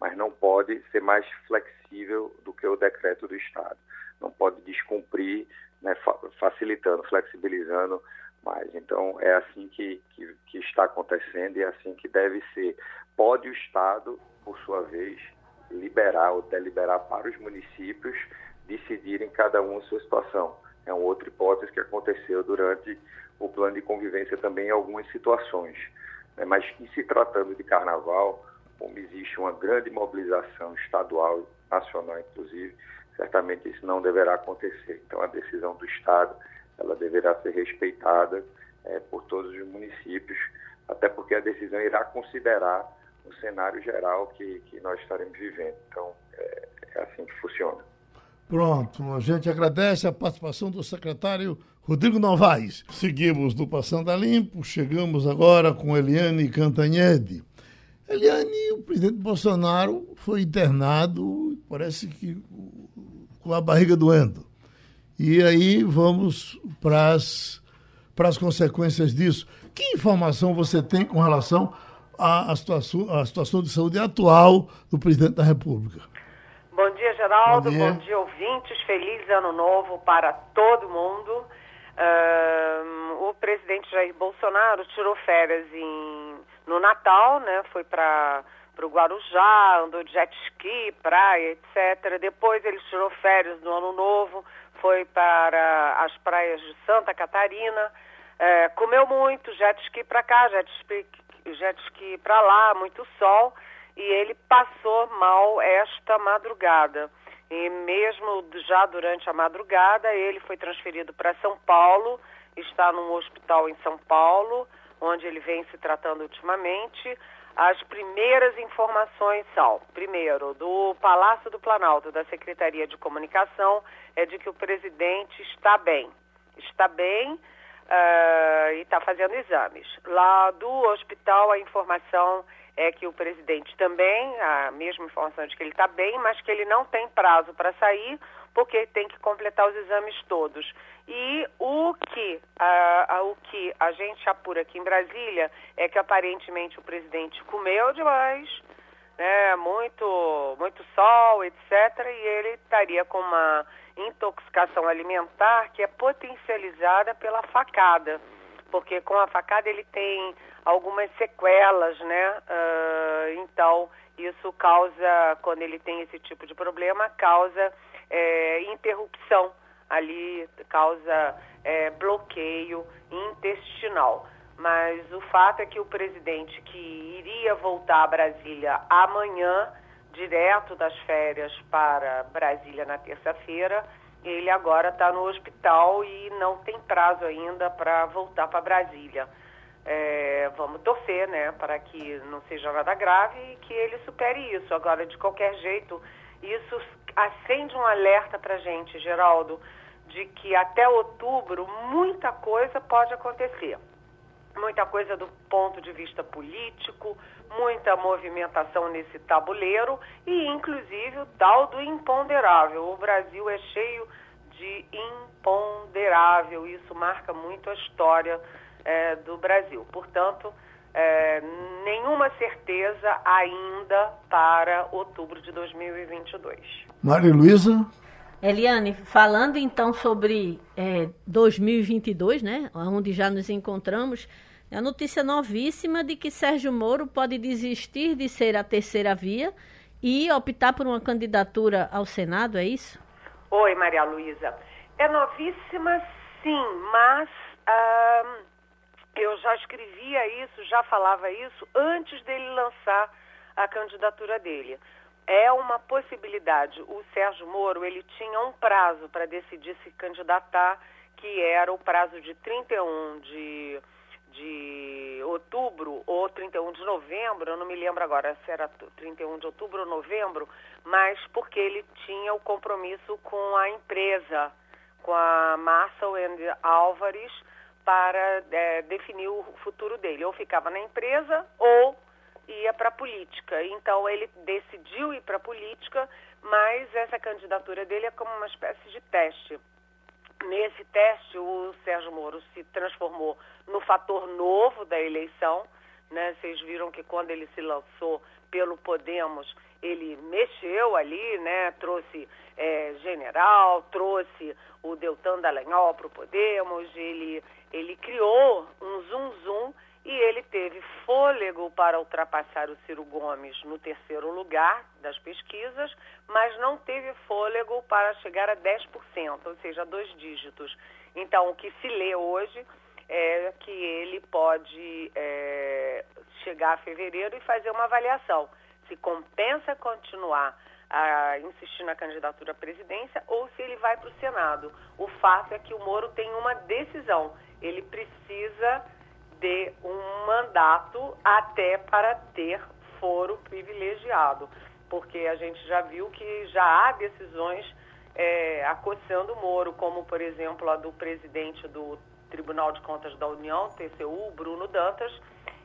mas não pode ser mais flexível do que o decreto do Estado. Não pode descumprir, né, facilitando, flexibilizando mais. Então é assim que, que, que está acontecendo e é assim que deve ser pode o Estado, por sua vez, liberar ou deliberar para os municípios decidirem cada um a sua situação. É uma outra hipótese que aconteceu durante o plano de convivência também em algumas situações. Né? Mas em se tratando de carnaval, como existe uma grande mobilização estadual, nacional inclusive, certamente isso não deverá acontecer. Então a decisão do Estado ela deverá ser respeitada é, por todos os municípios, até porque a decisão irá considerar o cenário geral que, que nós estaremos vivendo. Então, é, é assim que funciona. Pronto, a gente agradece a participação do secretário Rodrigo Novaes. Seguimos do Passando a Limpo, chegamos agora com Eliane Cantanhede. Eliane, o presidente Bolsonaro foi internado, parece que com a barriga doendo. E aí vamos para as consequências disso. Que informação você tem com relação a, a, situação, a situação de saúde atual do presidente da República. Bom dia, Geraldo. Bom dia, Bom dia ouvintes. Feliz ano novo para todo mundo. Uh, o presidente Jair Bolsonaro tirou férias em, no Natal, né? Foi para o Guarujá, andou de jet ski, praia, etc. Depois ele tirou férias no ano novo, foi para as praias de Santa Catarina. É, comeu muito, jet ski para cá, jet ski jet ski para lá, muito sol, e ele passou mal esta madrugada. E mesmo já durante a madrugada, ele foi transferido para São Paulo, está num hospital em São Paulo, onde ele vem se tratando ultimamente. As primeiras informações são, primeiro, do Palácio do Planalto, da Secretaria de Comunicação, é de que o presidente está bem. Está bem, uh, e está fazendo exames. Lá do hospital, a informação é que o presidente também, a mesma informação de que ele está bem, mas que ele não tem prazo para sair, porque tem que completar os exames todos. E o que, uh, o que a gente apura aqui em Brasília é que aparentemente o presidente comeu demais, né, muito, muito sol, etc., e ele estaria com uma intoxicação alimentar que é potencializada pela facada. porque com a facada ele tem algumas sequelas, né? Uh, então, isso causa, quando ele tem esse tipo de problema, causa é, interrupção ali, causa é, bloqueio intestinal. Mas o fato é que o presidente que iria voltar a Brasília amanhã, direto das férias para Brasília na terça-feira, ele agora está no hospital e não tem prazo ainda para voltar para Brasília. É, vamos torcer, né, para que não seja nada grave e que ele supere isso. Agora, de qualquer jeito, isso acende um alerta para gente, Geraldo, de que até outubro muita coisa pode acontecer muita coisa do ponto de vista político, muita movimentação nesse tabuleiro e, inclusive, o tal do imponderável. O Brasil é cheio de imponderável, isso marca muito a história é, do Brasil. Portanto, é, nenhuma certeza ainda para outubro de 2022. Maria Luísa? Eliane, falando então sobre é, 2022, né, onde já nos encontramos, é a notícia novíssima de que Sérgio Moro pode desistir de ser a terceira via e optar por uma candidatura ao Senado, é isso? Oi, Maria Luísa. É novíssima, sim, mas eu já escrevia isso, já falava isso antes dele lançar a candidatura dele é uma possibilidade. O Sérgio Moro, ele tinha um prazo para decidir se candidatar, que era o prazo de 31 de, de outubro ou 31 de novembro, eu não me lembro agora se era 31 de outubro ou novembro, mas porque ele tinha o compromisso com a empresa, com a Marcel and Álvares, para é, definir o futuro dele. Ou ficava na empresa ou ia para a política. Então ele decidiu ir para a política, mas essa candidatura dele é como uma espécie de teste. Nesse teste, o Sérgio Moro se transformou no fator novo da eleição. Né? Vocês viram que quando ele se lançou pelo Podemos, ele mexeu ali, né? trouxe é, general, trouxe o Deltan Dallagnol para o Podemos, ele, ele criou um zum-zum e ele teve fôlego para ultrapassar o Ciro Gomes no terceiro lugar das pesquisas, mas não teve fôlego para chegar a 10%, ou seja, dois dígitos. Então, o que se lê hoje é que ele pode é, chegar a fevereiro e fazer uma avaliação se compensa continuar a insistir na candidatura à presidência ou se ele vai para o Senado. O fato é que o Moro tem uma decisão. Ele precisa de um mandato até para ter foro privilegiado, porque a gente já viu que já há decisões é, o Moro, como por exemplo a do presidente do Tribunal de Contas da União, TCU, Bruno Dantas,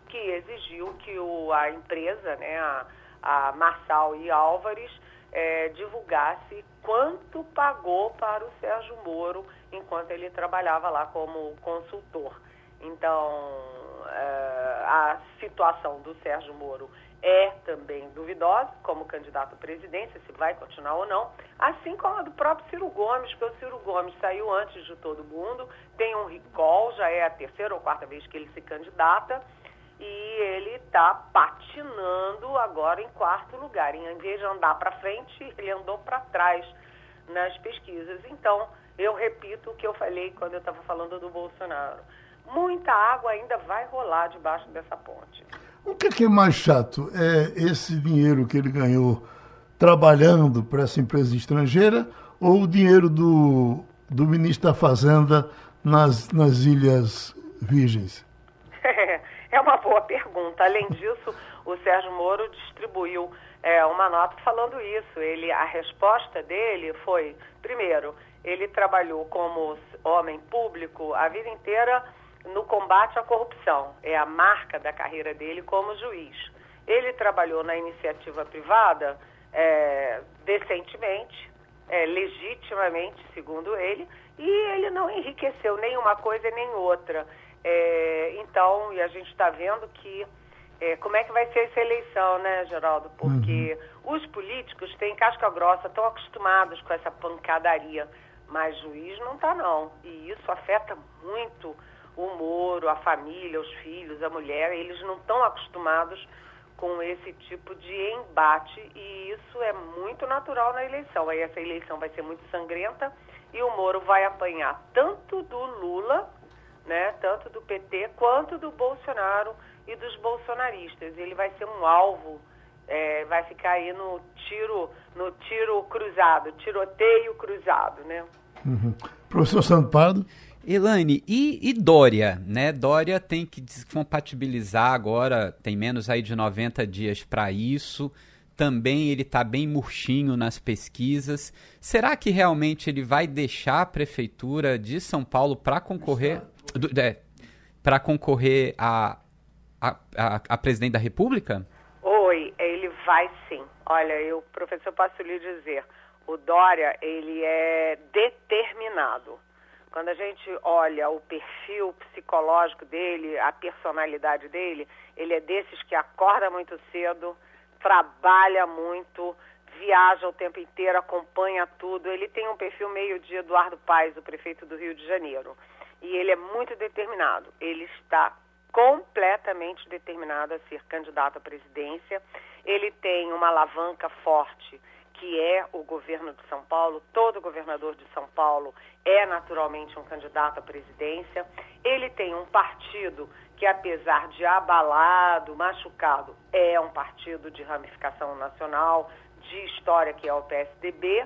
que exigiu que o, a empresa, né, a, a Marçal e Álvares, é, divulgasse quanto pagou para o Sérgio Moro enquanto ele trabalhava lá como consultor. Então, uh, a situação do Sérgio Moro é também duvidosa, como candidato à presidência, se vai continuar ou não, assim como a do próprio Ciro Gomes, porque o Ciro Gomes saiu antes de todo mundo, tem um recall, já é a terceira ou quarta vez que ele se candidata, e ele está patinando agora em quarto lugar. Em vez de andar para frente, ele andou para trás nas pesquisas. Então, eu repito o que eu falei quando eu estava falando do Bolsonaro muita água ainda vai rolar debaixo dessa ponte. O que é, que é mais chato? É esse dinheiro que ele ganhou trabalhando para essa empresa estrangeira ou o dinheiro do, do ministro da Fazenda nas, nas Ilhas Virgens? [LAUGHS] É uma boa pergunta. Além disso, o Sérgio Moro distribuiu é, uma nota falando isso. Ele, a resposta dele foi, primeiro, ele trabalhou como homem público a vida inteira no combate à corrupção. É a marca da carreira dele como juiz. Ele trabalhou na iniciativa privada é, decentemente, é, legitimamente, segundo ele, e ele não enriqueceu nem uma coisa nem outra. É, então, e a gente está vendo que é, como é que vai ser essa eleição, né, Geraldo? Porque uhum. os políticos têm casca grossa, estão acostumados com essa pancadaria, mas juiz não está não. E isso afeta muito o Moro, a família, os filhos, a mulher, eles não estão acostumados com esse tipo de embate e isso é muito natural na eleição. Aí essa eleição vai ser muito sangrenta e o Moro vai apanhar tanto do Lula, né, tanto do PT quanto do Bolsonaro e dos bolsonaristas. Ele vai ser um alvo, é, vai ficar aí no tiro, no tiro cruzado, tiroteio cruzado, né? Uhum. Professor Santo Pardo. Elane, e, e, Dória, né? Dória tem que descompatibilizar agora, tem menos aí de 90 dias para isso. Também ele está bem murchinho nas pesquisas. Será que realmente ele vai deixar a prefeitura de São Paulo para concorrer, é, para concorrer a, a, a, a, presidente da República? Oi, ele vai sim. Olha, eu, professor, posso lhe dizer, o Dória ele é determinado quando a gente olha o perfil psicológico dele, a personalidade dele, ele é desses que acorda muito cedo, trabalha muito, viaja o tempo inteiro, acompanha tudo. Ele tem um perfil meio de Eduardo Paes, o prefeito do Rio de Janeiro. E ele é muito determinado. Ele está completamente determinado a ser candidato à presidência. Ele tem uma alavanca forte que é o governo de São Paulo, todo governador de São Paulo é naturalmente um candidato à presidência. Ele tem um partido que, apesar de abalado, machucado, é um partido de ramificação nacional, de história, que é o PSDB.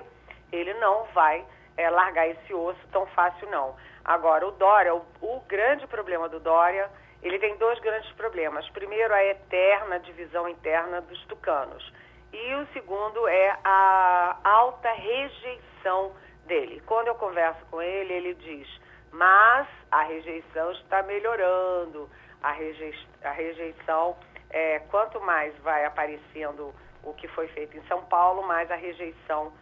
Ele não vai é, largar esse osso tão fácil, não. Agora, o Dória, o, o grande problema do Dória, ele tem dois grandes problemas. Primeiro, a eterna divisão interna dos tucanos e o segundo é a alta rejeição dele. Quando eu converso com ele, ele diz: mas a rejeição está melhorando. A, a rejeição, é, quanto mais vai aparecendo o que foi feito em São Paulo, mais a rejeição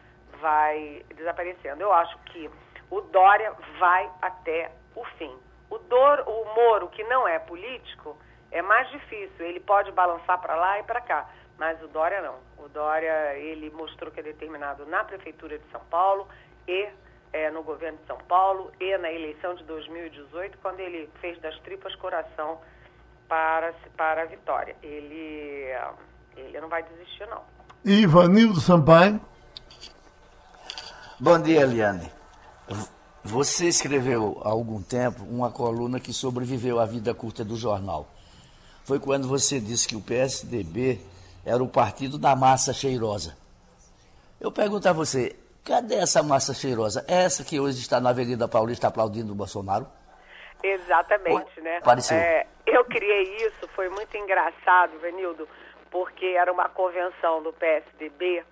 vai desaparecendo. Eu acho que o Dória vai até o fim. O, Dor, o Moro, que não é político, é mais difícil. Ele pode balançar para lá e para cá. Mas o Dória não. O Dória, ele mostrou que é determinado na Prefeitura de São Paulo e é, no governo de São Paulo e na eleição de 2018, quando ele fez das tripas coração para, para a vitória. Ele, ele não vai desistir, não. Ivanildo Sampaio. Bom dia, Eliane. Você escreveu há algum tempo uma coluna que sobreviveu à vida curta do jornal. Foi quando você disse que o PSDB era o partido da massa cheirosa. Eu pergunto a você, cadê essa massa cheirosa? É essa que hoje está na Avenida Paulista aplaudindo o Bolsonaro? Exatamente, né? Apareceu. É, eu criei isso, foi muito engraçado, Venildo, porque era uma convenção do PSDB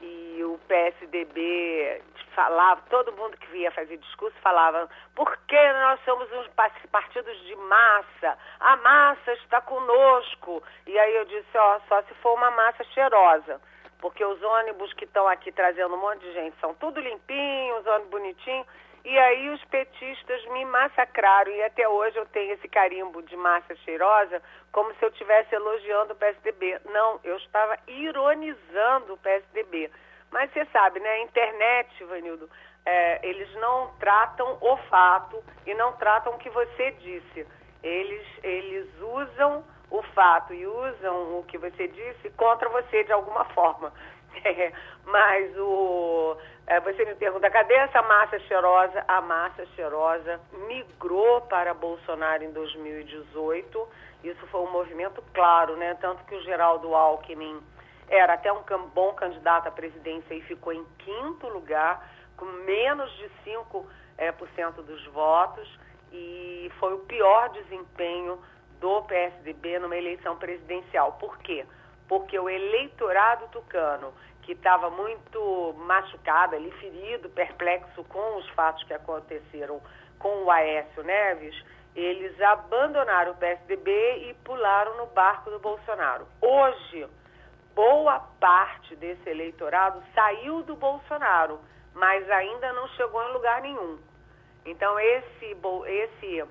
e o PSDB falava, todo mundo que via fazer discurso falava, porque nós somos uns partidos de massa, a massa está conosco. E aí eu disse, ó, só se for uma massa cheirosa, porque os ônibus que estão aqui trazendo um monte de gente são tudo limpinhos, ônibus bonitinho, e aí os petistas me massacraram e até hoje eu tenho esse carimbo de massa cheirosa como se eu estivesse elogiando o PSDB. Não, eu estava ironizando o PSDB. Mas você sabe, né? A internet, Vanildo, é, eles não tratam o fato e não tratam o que você disse. Eles, eles usam o fato e usam o que você disse contra você de alguma forma. [LAUGHS] É, mas o, é, você me pergunta, cadê essa massa cheirosa? A massa cheirosa migrou para Bolsonaro em 2018. Isso foi um movimento claro, né? Tanto que o Geraldo Alckmin era até um bom candidato à presidência e ficou em quinto lugar, com menos de 5% é, por cento dos votos, e foi o pior desempenho do PSDB numa eleição presidencial. Por quê? Porque o eleitorado tucano, que estava muito machucado, ali, ferido, perplexo com os fatos que aconteceram com o Aécio Neves, eles abandonaram o PSDB e pularam no barco do Bolsonaro. Hoje, boa parte desse eleitorado saiu do Bolsonaro, mas ainda não chegou em lugar nenhum. Então, esse, esse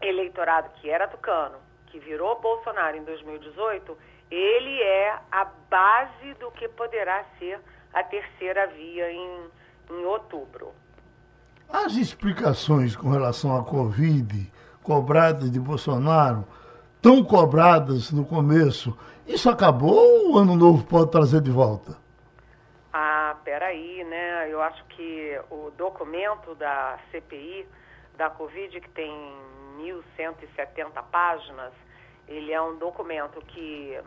eleitorado que era tucano, que virou Bolsonaro em 2018, ele é a base do que poderá ser a terceira via em, em outubro. As explicações com relação à Covid, cobradas de Bolsonaro, tão cobradas no começo, isso acabou ou o ano novo pode trazer de volta? Ah, peraí, né? Eu acho que o documento da CPI da Covid, que tem 1.170 páginas, ele é um documento que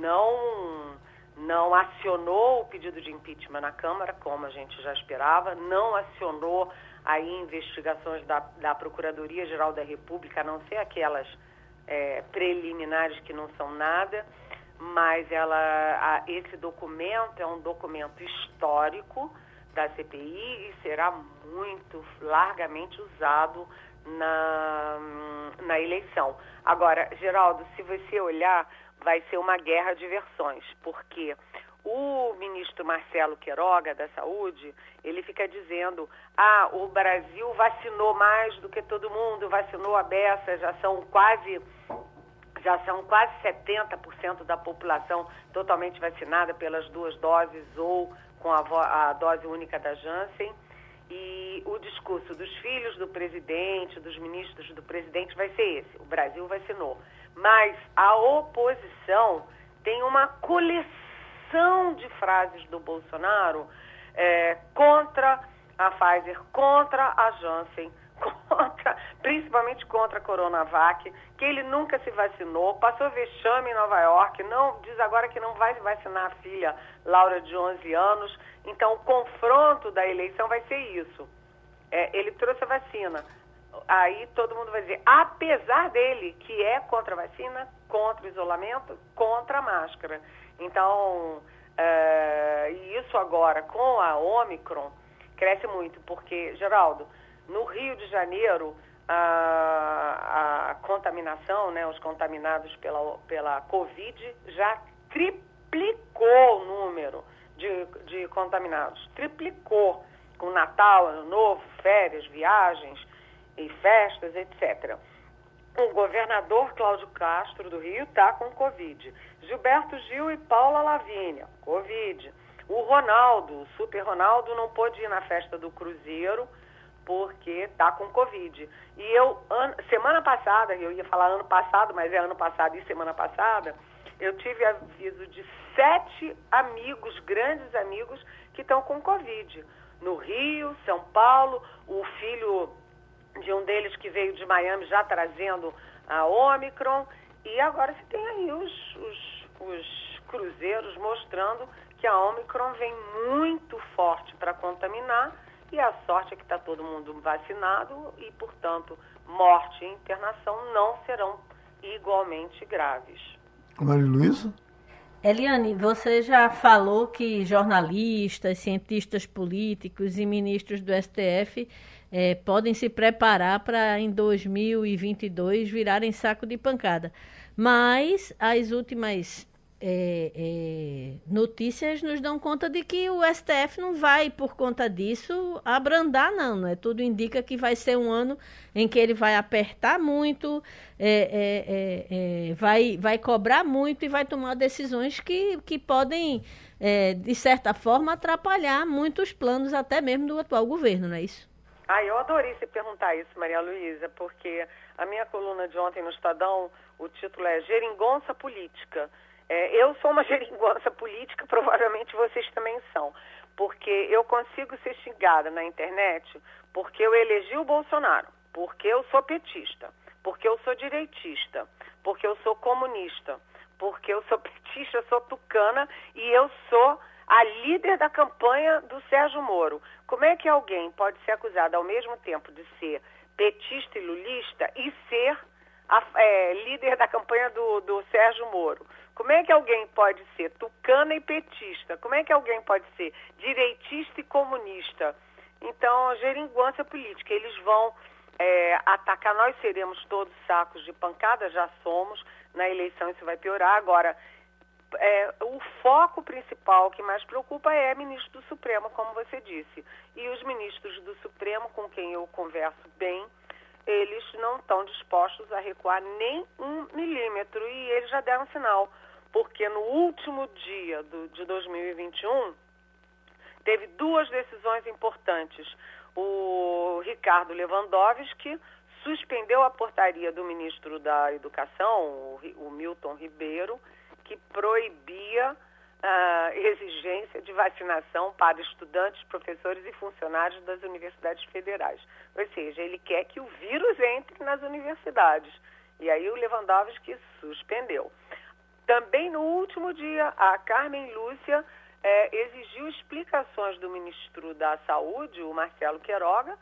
não não acionou o pedido de impeachment na Câmara, como a gente já esperava, não acionou aí investigações da, da Procuradoria-Geral da República, a não ser aquelas é, preliminares que não são nada, mas ela, a, esse documento é um documento histórico da CPI e será muito largamente usado na, na eleição. Agora, Geraldo, se você olhar, vai ser uma guerra de versões, porque o ministro Marcelo Queiroga, da Saúde, ele fica dizendo: ah, o Brasil vacinou mais do que todo mundo, vacinou a beça, já são quase. Já são quase 70% da população totalmente vacinada pelas duas doses ou com a, a dose única da Janssen. E o discurso dos filhos do presidente, dos ministros do presidente, vai ser esse: o Brasil vacinou. Mas a oposição tem uma coleção de frases do Bolsonaro é, contra a Pfizer, contra a Janssen, contra, principalmente contra a Coronavac, que ele nunca se vacinou, passou vexame em Nova York, não diz agora que não vai vacinar a filha Laura de 11 anos. Então, o confronto da eleição vai ser isso. É, ele trouxe a vacina. Aí todo mundo vai dizer, apesar dele, que é contra a vacina, contra o isolamento, contra a máscara. Então, é, isso agora com a Omicron cresce muito, porque, Geraldo, no Rio de Janeiro, a, a contaminação, né, os contaminados pela, pela Covid já triplicou o número de, de contaminados. Triplicou com Natal, Ano Novo, férias, viagens e festas, etc. O governador Cláudio Castro do Rio está com Covid. Gilberto Gil e Paula Lavínia, Covid. O Ronaldo, o Super Ronaldo, não pôde ir na festa do Cruzeiro porque está com Covid. E eu, an, semana passada, eu ia falar ano passado, mas é ano passado e semana passada, eu tive aviso de sete amigos, grandes amigos, que estão com Covid. No Rio, São Paulo, o filho de um deles que veio de Miami já trazendo a Omicron. E agora se tem aí os, os, os cruzeiros mostrando que a Omicron vem muito forte para contaminar e a sorte é que está todo mundo vacinado e, portanto, morte e internação não serão igualmente graves. Maria Luísa? Eliane, você já falou que jornalistas, cientistas políticos e ministros do STF eh, podem se preparar para em 2022 virarem saco de pancada. Mas as últimas é, é, notícias nos dão conta de que o STF não vai, por conta disso, abrandar, não. não é? Tudo indica que vai ser um ano em que ele vai apertar muito, é, é, é, é vai, vai cobrar muito e vai tomar decisões que, que podem, de certa forma, atrapalhar muitos planos, até mesmo do atual governo, não é isso? Ah, eu adorei você perguntar isso, Maria Luísa, porque a minha coluna de ontem no Estadão, o título é Geringonça Política. É, eu sou uma [LAUGHS] geringonça política, provavelmente vocês também são, porque eu consigo ser xingada na internet porque eu elegi o Bolsonaro, porque eu sou petista, porque eu sou direitista, porque eu sou comunista, porque eu sou [LAUGHS] petista, sou tucana e eu sou a líder da campanha do Sérgio Moro. Como é que alguém pode ser acusado ao mesmo tempo de ser petista e lulista e ser a, é, líder da campanha do, do Sérgio Moro? Como é que alguém pode ser tucana e petista? Como é que alguém pode ser direitista e comunista? Então, geringonça política. Eles vão é, atacar, nós seremos todos sacos de pancada, já somos. Na eleição isso vai piorar. Agora, é, o foco principal que mais preocupa é ministro do Supremo, como você disse. E os ministros do Supremo, com quem eu converso bem, eles não estão dispostos a recuar nem um milímetro. E eles já deram sinal porque no último dia do, de 2021 teve duas decisões importantes. O Ricardo Lewandowski suspendeu a portaria do ministro da Educação, o, Milton Ribeiro, que proibia a uh, exigência de vacinação para estudantes, professores e funcionários das universidades federais. Ou seja, ele quer que o vírus entre nas universidades. E aí o Lewandowski suspendeu. Também no último dia, a Carmen Lúcia eh, exigiu explicações do ministro da Saúde, o Marcelo Queiroga,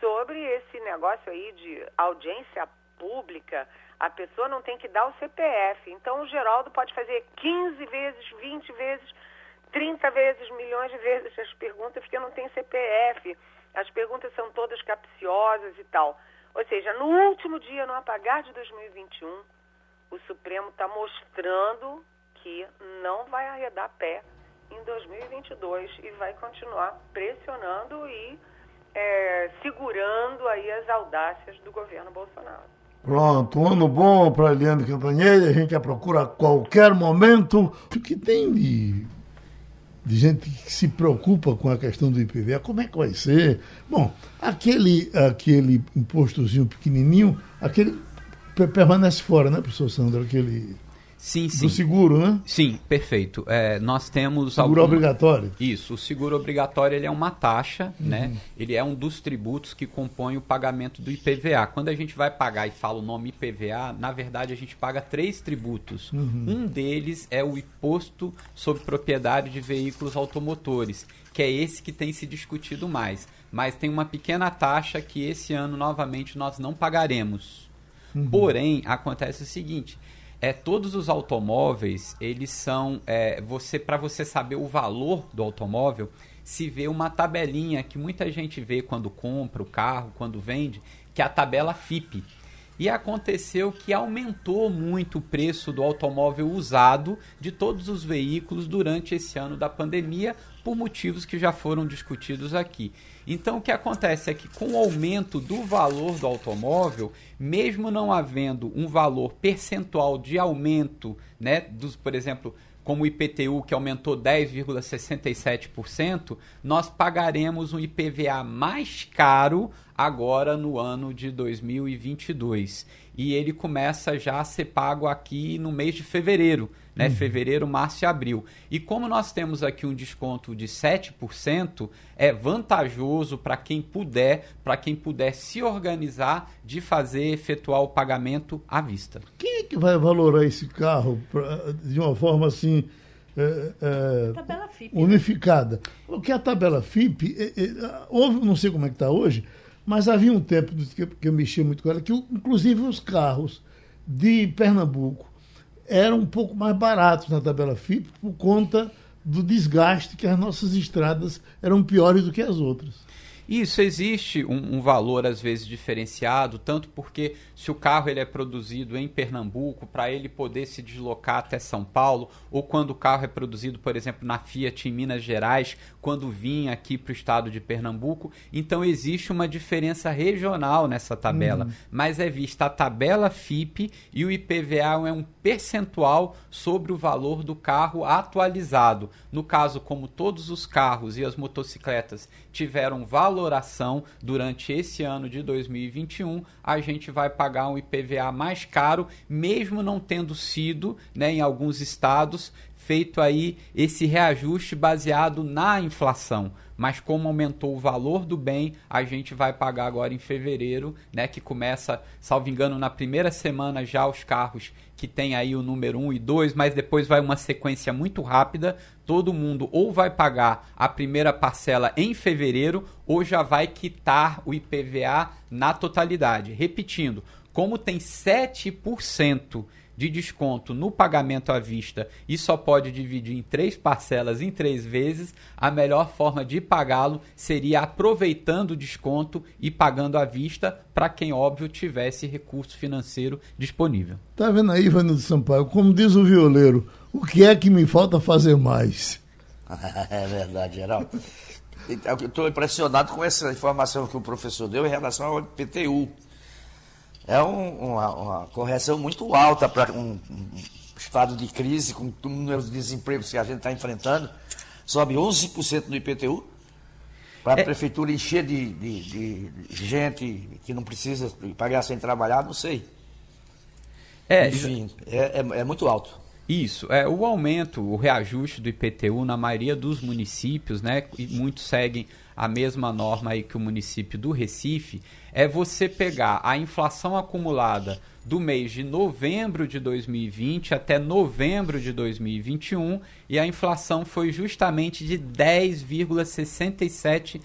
sobre esse negócio aí de audiência pública. A pessoa não tem que dar o CPF. Então o Geraldo pode fazer 15 vezes, 20 vezes, 30 vezes, milhões de vezes as perguntas porque não tem CPF. As perguntas são todas capciosas e tal. Ou seja, no último dia, no apagar de 2021, o Supremo está mostrando que não vai arredar pé em 2022 e vai continuar pressionando e é, segurando aí as audácias do governo Bolsonaro. Pronto, um ano bom para Eliane Cantanhede, a gente a procura a qualquer momento. O que tem de, de gente que se preocupa com a questão do IPVA, como é que vai ser? Bom, aquele, aquele impostozinho pequenininho, aquele permanece fora, né, professor Sandro? Aquele Sim, sim. Do seguro, né? Sim, perfeito. É, nós temos. Seguro alguma... obrigatório? Isso. O seguro obrigatório ele é uma taxa, uhum. né? Ele é um dos tributos que compõe o pagamento do IPVA. Quando a gente vai pagar e fala o nome IPVA, na verdade a gente paga três tributos. Uhum. Um deles é o imposto sobre propriedade de veículos automotores, que é esse que tem se discutido mais. Mas tem uma pequena taxa que esse ano, novamente, nós não pagaremos. Uhum. Porém, acontece o seguinte é todos os automóveis eles são é, você para você saber o valor do automóvel se vê uma tabelinha que muita gente vê quando compra o carro quando vende que é a tabela FIP e aconteceu que aumentou muito o preço do automóvel usado de todos os veículos durante esse ano da pandemia por motivos que já foram discutidos aqui. Então o que acontece é que com o aumento do valor do automóvel, mesmo não havendo um valor percentual de aumento, né, dos, por exemplo, como o IPTU que aumentou 10,67%, nós pagaremos um IPVA mais caro agora no ano de 2022. E ele começa já a ser pago aqui no mês de fevereiro né? Uhum. Fevereiro, março e abril. E como nós temos aqui um desconto de 7%, é vantajoso para quem puder, para quem puder se organizar de fazer, efetuar o pagamento à vista. Quem é que vai valorar esse carro pra, de uma forma assim. É, é, FIP, né? unificada. O que é a tabela FIP, é, é, houve, não sei como é que está hoje, mas havia um tempo que, que eu mexia muito com ela, que inclusive os carros de Pernambuco eram um pouco mais baratos na tabela FIP por conta do desgaste que as nossas estradas eram piores do que as outras. Isso, existe um, um, valor às vezes diferenciado, tanto porque se o carro ele é produzido em Pernambuco, para ele poder se deslocar até São Paulo, ou quando o carro é produzido, por exemplo, na Fiat em Minas Gerais, quando vinha aqui para o estado de Pernambuco, então existe uma diferença regional nessa tabela, uhum. mas é vista a tabela FIP e o IPVA é um percentual sobre o valor do carro atualizado. No caso, como todos os carros e as motocicletas tiveram valoração durante esse ano de 2021, a gente vai pagar um IPVA mais caro, mesmo não tendo sido, né, em alguns estados, feito aí esse reajuste baseado na inflação. Mas como aumentou o valor do bem, a gente vai pagar agora em fevereiro, né, que começa, salvo engano, na primeira semana já os carros que tem aí o número 1 e 2, mas depois vai uma sequência muito rápida. Todo mundo ou vai pagar a primeira parcela em fevereiro ou já vai quitar o IPVA na totalidade. Repetindo, como tem 7% de desconto no pagamento à vista e só pode dividir em três parcelas em três vezes, a melhor forma de pagá-lo seria aproveitando o desconto e pagando à vista para quem, óbvio, tivesse recurso financeiro disponível. Tá vendo aí, Ivanildo Sampaio? Como diz o violeiro, o que é que me falta fazer mais? [LAUGHS] é verdade, Geraldo. Estou impressionado com essa informação que o professor deu em relação ao PTU é um, uma, uma, correção muito alta para um, um, estado de crise, com o número de desempregos que a gente está enfrentando. Sobe 11% no IPTU. Para a é... prefeitura encher de, de, de, gente que não precisa pagar sem trabalhar, não sei. É, Enfim, é, é, é muito alto. Isso, é o aumento, o reajuste do IPTU na maioria dos municípios, né? E muitos seguem a mesma norma aí que o município do Recife, é você pegar a inflação acumulada do mês de novembro de 2020 até novembro de 2021 e a inflação foi justamente de 10,67%.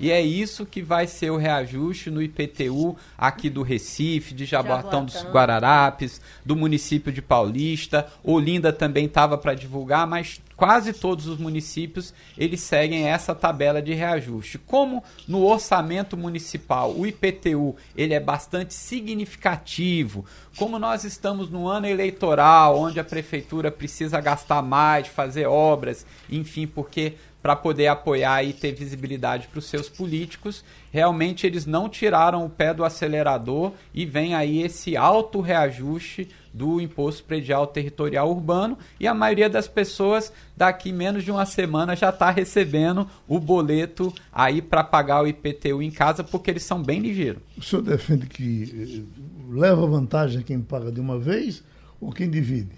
E é isso que vai ser o reajuste no IPTU aqui do Recife, de Jaboatão dos Guararapes, do município de Paulista. Olinda também estava para divulgar, mas quase todos os municípios eles seguem essa tabela de reajuste. Como no orçamento municipal o IPTU ele é bastante significativo, como nós estamos no ano eleitoral, onde a prefeitura precisa gastar mais, fazer obras, enfim, porque para poder apoiar e ter visibilidade para os seus políticos, realmente eles não tiraram o pé do acelerador e vem aí esse alto reajuste do imposto predial territorial urbano e a maioria das pessoas daqui menos de uma semana já está recebendo o boleto aí para pagar o IPTU em casa porque eles são bem ligeiros. O senhor defende que eh, leva vantagem quem paga de uma vez ou quem divide?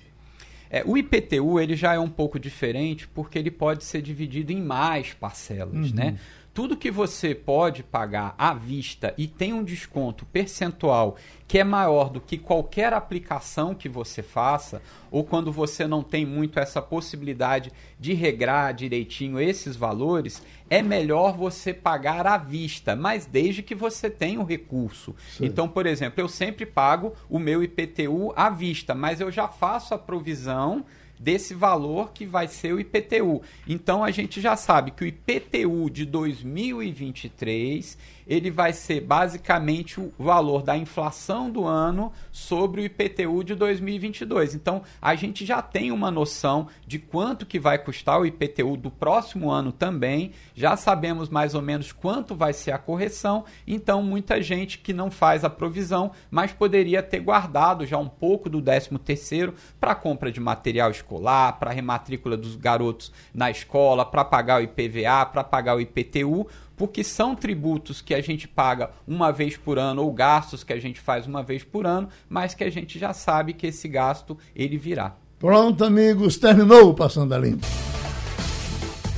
É, o IPTU ele já é um pouco diferente porque ele pode ser dividido em mais parcelas, uhum. né? Tudo que você pode pagar à vista e tem um desconto percentual que é maior do que qualquer aplicação que você faça, ou quando você não tem muito essa possibilidade de regrar direitinho esses valores, é melhor você pagar à vista, mas desde que você tenha o recurso. Sim. Então, por exemplo, eu sempre pago o meu IPTU à vista, mas eu já faço a provisão desse valor que vai ser o IPTU. Então a gente já sabe que o IPTU de 2023 ele vai ser basicamente o valor da inflação do ano sobre o IPTU de 2022. Então, a gente já tem uma noção de quanto que vai custar o IPTU do próximo ano também, já sabemos mais ou menos quanto vai ser a correção, então muita gente que não faz a provisão, mas poderia ter guardado já um pouco do 13º para compra de material escolar, para rematrícula dos garotos na escola, para pagar o IPVA, para pagar o IPTU, porque são tributos que a gente paga uma vez por ano ou gastos que a gente faz uma vez por ano, mas que a gente já sabe que esse gasto ele virá. Pronto, amigos, terminou o Passando a Limpo.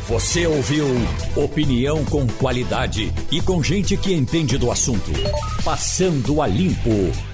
Você ouviu opinião com qualidade e com gente que entende do assunto. Passando a Limpo.